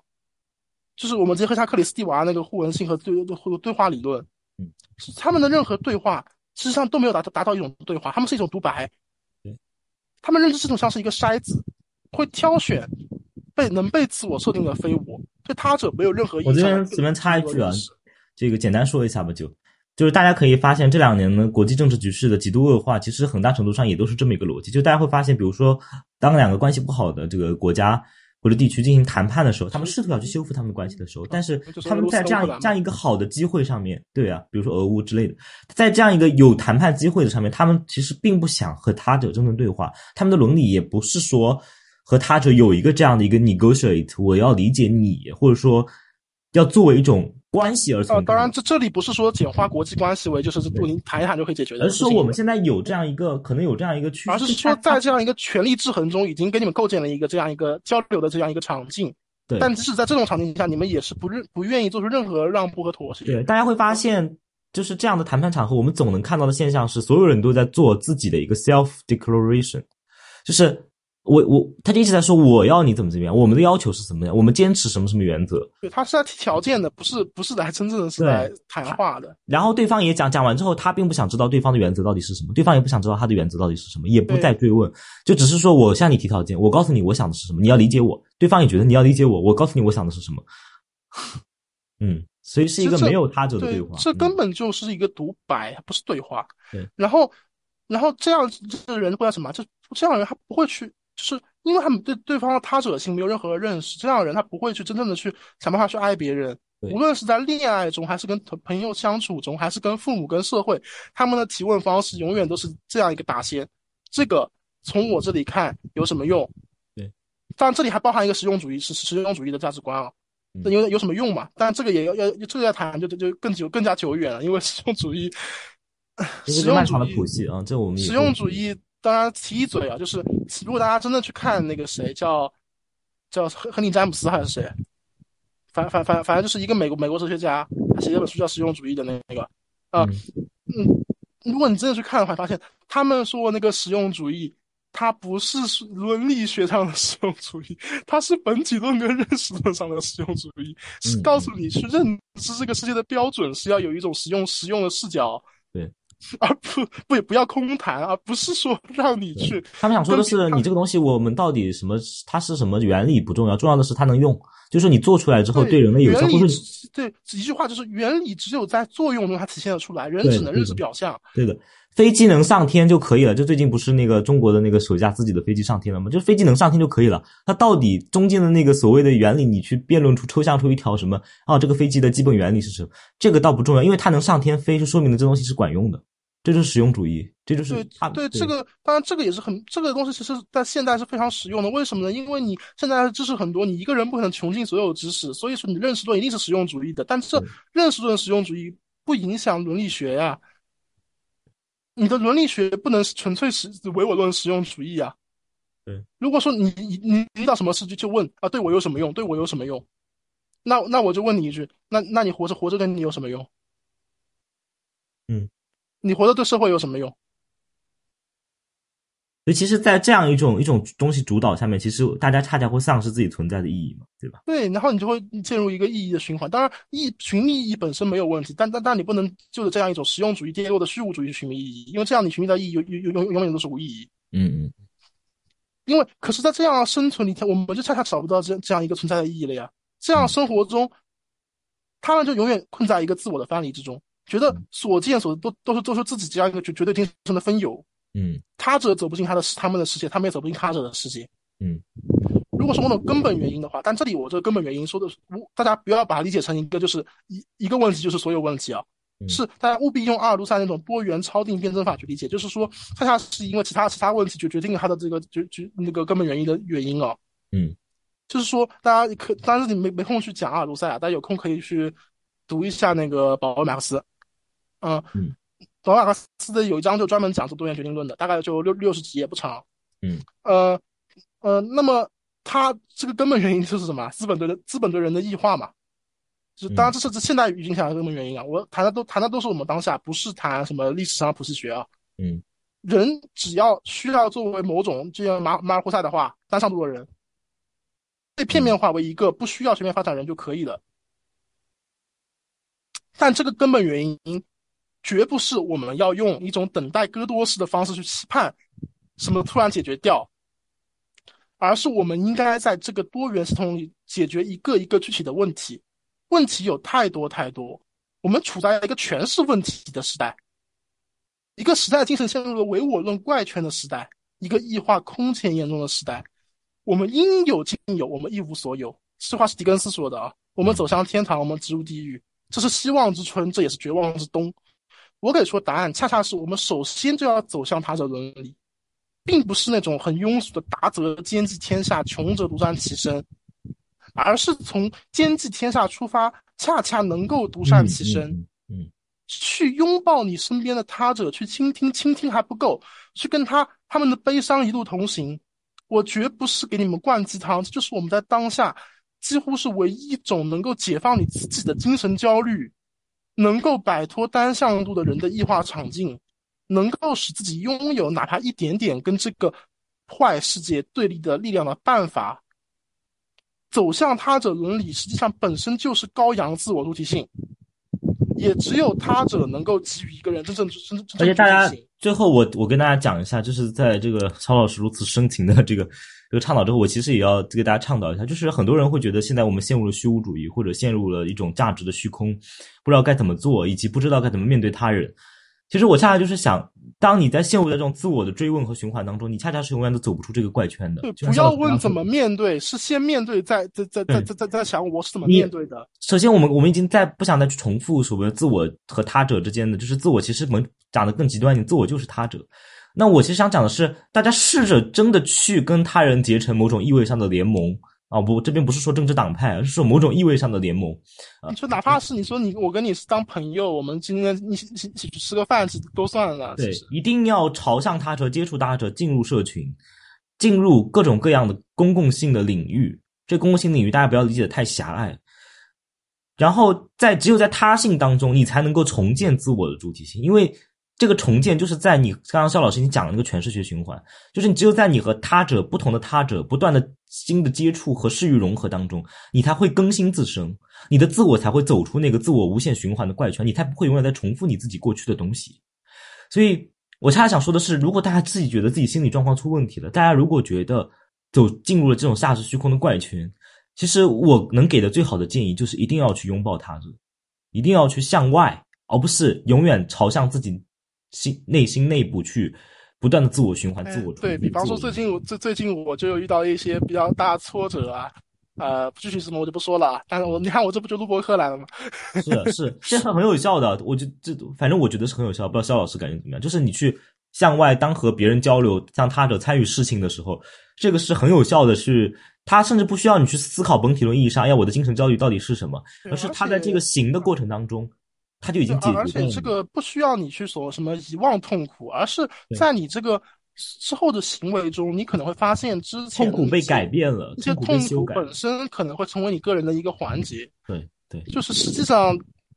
就是我们结合一下克里斯蒂娃那个互文性和对对对话理论，嗯，他们的任何对话实际上都没有达到达到一种对话，他们是一种独白。他们认知系统像是一个筛子，会挑选被能被自我设定的非我，对他者没有任何。我这边随便插一句啊，这个简单说一下吧，就就是大家可以发现这两年呢，国际政治局势的极度恶化，其实很大程度上也都是这么一个逻辑，就大家会发现，比如说当两个关系不好的这个国家。或者地区进行谈判的时候，他们试图要去修复他们关系的时候，但是他们在这样这样一个好的机会上面对啊，比如说俄乌之类的，在这样一个有谈判机会的上面，他们其实并不想和他者真正对话，他们的伦理也不是说和他者有一个这样的一个 negotiate，我要理解你，或者说要作为一种。关系而存。当然，这这里不是说简化国际关系为就是不您谈一谈就可以解决的，而是说我们现在有这样一个可能有这样一个趋势，而是说在这样一个权力制衡中，已经给你们构建了一个这样一个交流的这样一个场景。对，但即使在这种场景下，你们也是不认不愿意做出任何让步和妥协。对，大家会发现，就是这样的谈判场合，我们总能看到的现象是，所有人都在做自己的一个 self declaration，就是。我我他就一直在说我要你怎么怎么样，我们的要求是什么样，我们坚持什么什么原则。对他是来提条件的，不是不是来真正的是来谈话的。然后对方也讲讲完之后，他并不想知道对方的原则到底是什么，对方也不想知道他的原则到底是什么，也不再追问，就只是说我向你提条件，我告诉你我想的是什么，你要理解我。对方也觉得你要理解我，我告诉你我想的是什么。嗯，所以是一个没有他者的对话，这根本就是一个独白，不是对话。对，然后然后这样这个人会叫什么？就这样的人他不会去就是。因为他们对对方的他者性没有任何的认识，这样的人他不会去真正的去想办法去爱别人。无论是在恋爱中，还是跟朋友相处中，还是跟父母、跟社会，他们的提问方式永远都是这样一个打先。这个从我这里看有什么用？对，当然这里还包含一个实用主义，是实用主义的价值观啊。那有有什么用嘛？但这个也要要这个要谈就就就更久更加久远了，因为实用主义，实用主义啊，这我们实用主义。当然提一嘴啊，就是如果大家真的去看那个谁叫叫亨亨利詹姆斯还是谁，反反反反正就是一个美国美国哲学家，他写一本书叫《实用主义》的那个啊，嗯，如果你真的去看的话，发现他们说那个实用主义，它不是伦理学上的实用主义，它是本体论跟认识论上的实用主义，是告诉你去认知这个世界的标准是要有一种实用实用的视角。而不不也不要空谈而不是说让你去。他们想说的是，你这个东西我们到底什么？它是什么原理不重要，重要的是它能用。就是你做出来之后对人类有效，或者对一句话就是原理只有在作用中它体现的出来，人只能认识表象。对的，飞机能上天就可以了。就最近不是那个中国的那个首架自己的飞机上天了吗？就飞机能上天就可以了。它到底中间的那个所谓的原理，你去辩论出抽象出一条什么？哦，这个飞机的基本原理是什么？这个倒不重要，因为它能上天飞，就说明了这东西是管用的。这就是实用主义，这就是对对这个，当然这个也是很这个东西，其实在现代是非常实用的。为什么呢？因为你现在知识很多，你一个人不可能穷尽所有知识，所以说你认识论一定是实用主义的。但这认识论实用主义不影响伦理学呀，你的伦理学不能纯粹是唯我论实用主义啊。对，如果说你你你遇到什么事就就问啊，对我有什么用？对我有什么用？那那我就问你一句，那那你活着活着跟你有什么用？嗯。你活着对社会有什么用？所以其实，在这样一种一种东西主导下面，其实大家恰恰会丧失自己存在的意义嘛，对吧？对，然后你就会进入一个意义的循环。当然，意寻觅意义本身没有问题，但但但你不能就着这样一种实用主义跌落的虚无主义去寻觅意义，因为这样你寻觅的意义永永永永远都是无意义。嗯嗯。因为，可是，在这样生存里，我们就恰恰找不到这这样一个存在的意义了呀。这样生活中，他们就永远困在一个自我的藩篱之中，觉得所见所都都是都是自己这样一个绝绝对精神的分有。嗯，他者走不进他的他们的世界，他们也走不进他者的世界。嗯，如果是某种根本原因的话，但这里我这个根本原因说的是，大家不要把它理解成一个就是一一个问题就是所有问题啊，是大家务必用阿尔杜塞那种多元超定辩证法去理解，就是说恰恰是因为其他其他问题就决定了他的这个就就那个根本原因的原因啊。嗯，就是说大家可，当然你没没空去讲阿尔杜塞啊，大家有空可以去读一下那个保罗马克思。嗯嗯。保罗马克思的有一章就专门讲这多元决定论的，大概就六六十几页不长。嗯，呃，呃，那么他这个根本原因就是什么？资本对的资本对人的异化嘛。就当然这是这现代语境下的根本原因啊。我谈的都谈的都是我们当下，不是谈什么历史上普世学啊。嗯，人只要需要作为某种，就像马马尔库塞的话，单向度的人，被片面化为一个不需要全面发展人就可以了。但这个根本原因。绝不是我们要用一种等待戈多式的方式去期盼什么突然解决掉，而是我们应该在这个多元系统里解决一个一个具体的问题。问题有太多太多，我们处在一个全是问题的时代，一个时代精神陷入了唯我论怪圈的时代，一个异化空前严重的时代。我们应有尽有，我们一无所有。这话是狄更斯说的啊。我们走向天堂，我们直入地狱。这是希望之春，这也是绝望之冬。我给出的答案，恰恰是我们首先就要走向他者伦理，并不是那种很庸俗的达则兼济天下，穷则独善其身，而是从兼济天下出发，恰恰能够独善其身。嗯，去拥抱你身边的他者，去倾听，倾听还不够，去跟他他们的悲伤一路同行。我绝不是给你们灌鸡汤，这就是我们在当下几乎是唯一一种能够解放你自己的精神焦虑。能够摆脱单向度的人的异化场景，能够使自己拥有哪怕一点点跟这个坏世界对立的力量的办法，走向他者伦理，实际上本身就是高扬自我主体性。也只有他者能够给予一个人真正真真正。而且大家最后，我我跟大家讲一下，就是在这个曹老师如此深情的这个这个倡导之后，我其实也要给大家倡导一下，就是很多人会觉得现在我们陷入了虚无主义，或者陷入了一种价值的虚空，不知道该怎么做，以及不知道该怎么面对他人。其实我恰恰就是想，当你在陷入在这种自我的追问和循环当中，你恰恰是永远都走不出这个怪圈的。对，不要问怎么面对，是先面对，再再再再再再再想我是怎么面对的。首先，我们我们已经在不想再去重复所谓的自我和他者之间的，就是自我其实能讲的更极端一点，自我就是他者。那我其实想讲的是，大家试着真的去跟他人结成某种意味上的联盟。啊不，这边不是说政治党派，而是说某种意味上的联盟。你说哪怕是你说你我跟你是当朋友，我们今天一起一起去吃个饭，其实都算了。对，一定要朝向他者、接触他者、进入社群，进入各种各样的公共性的领域。这公共性领域大家不要理解的太狭隘。然后在只有在他性当中，你才能够重建自我的主体性，因为。这个重建就是在你刚刚肖老师你讲的那个诠释学循环，就是你只有在你和他者不同的他者不断的新的接触和视域融合当中，你才会更新自身，你的自我才会走出那个自我无限循环的怪圈，你才不会永远在重复你自己过去的东西。所以我恰恰想说的是，如果大家自己觉得自己心理状况出问题了，大家如果觉得走进入了这种下实虚空的怪圈，其实我能给的最好的建议就是一定要去拥抱他者，一定要去向外，而不是永远朝向自己。心内心内部去不断的自我循环，自我对比方说最近我最最近我就有遇到一些比较大挫折啊，呃，具体什么我就不说了。但是我你看我这不就录播课来了吗？是是，这很很有效的。我就这反正我觉得是很有效，不知道肖老师感觉怎么样？就是你去向外，当和别人交流，向他者参与事情的时候，这个是很有效的。是他甚至不需要你去思考本体论意义上，哎呀，我的精神焦虑到底是什么？而是他在这个行的过程当中。他就已经解决而且这个不需要你去说什么遗忘痛苦，而是在你这个之后的行为中，你可能会发现之前痛苦被改变了，这些痛苦本身可能会成为你个人的一个环节。对对，就是实际上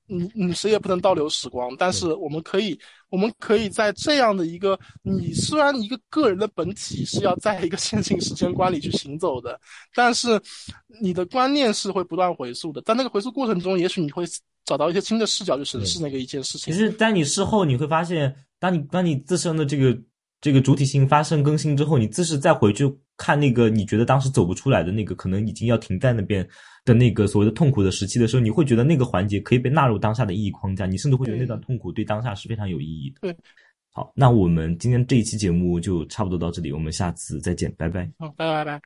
你你谁也不能倒流时光，但是我们可以，我们可以在这样的一个，你虽然一个个人的本体是要在一个线性时间观里去行走的，但是你的观念是会不断回溯的，在那个回溯过程中，也许你会找到一些新的视角去审视那个一件事情。其实，在你事后你会发现，当你当你自身的这个这个主体性发生更新之后，你自是再回去看那个你觉得当时走不出来的那个，可能已经要停在那边。的那个所谓的痛苦的时期的时候，你会觉得那个环节可以被纳入当下的意义框架，你甚至会觉得那段痛苦对当下是非常有意义的。对，好，那我们今天这一期节目就差不多到这里，我们下次再见，拜拜。好，拜拜拜。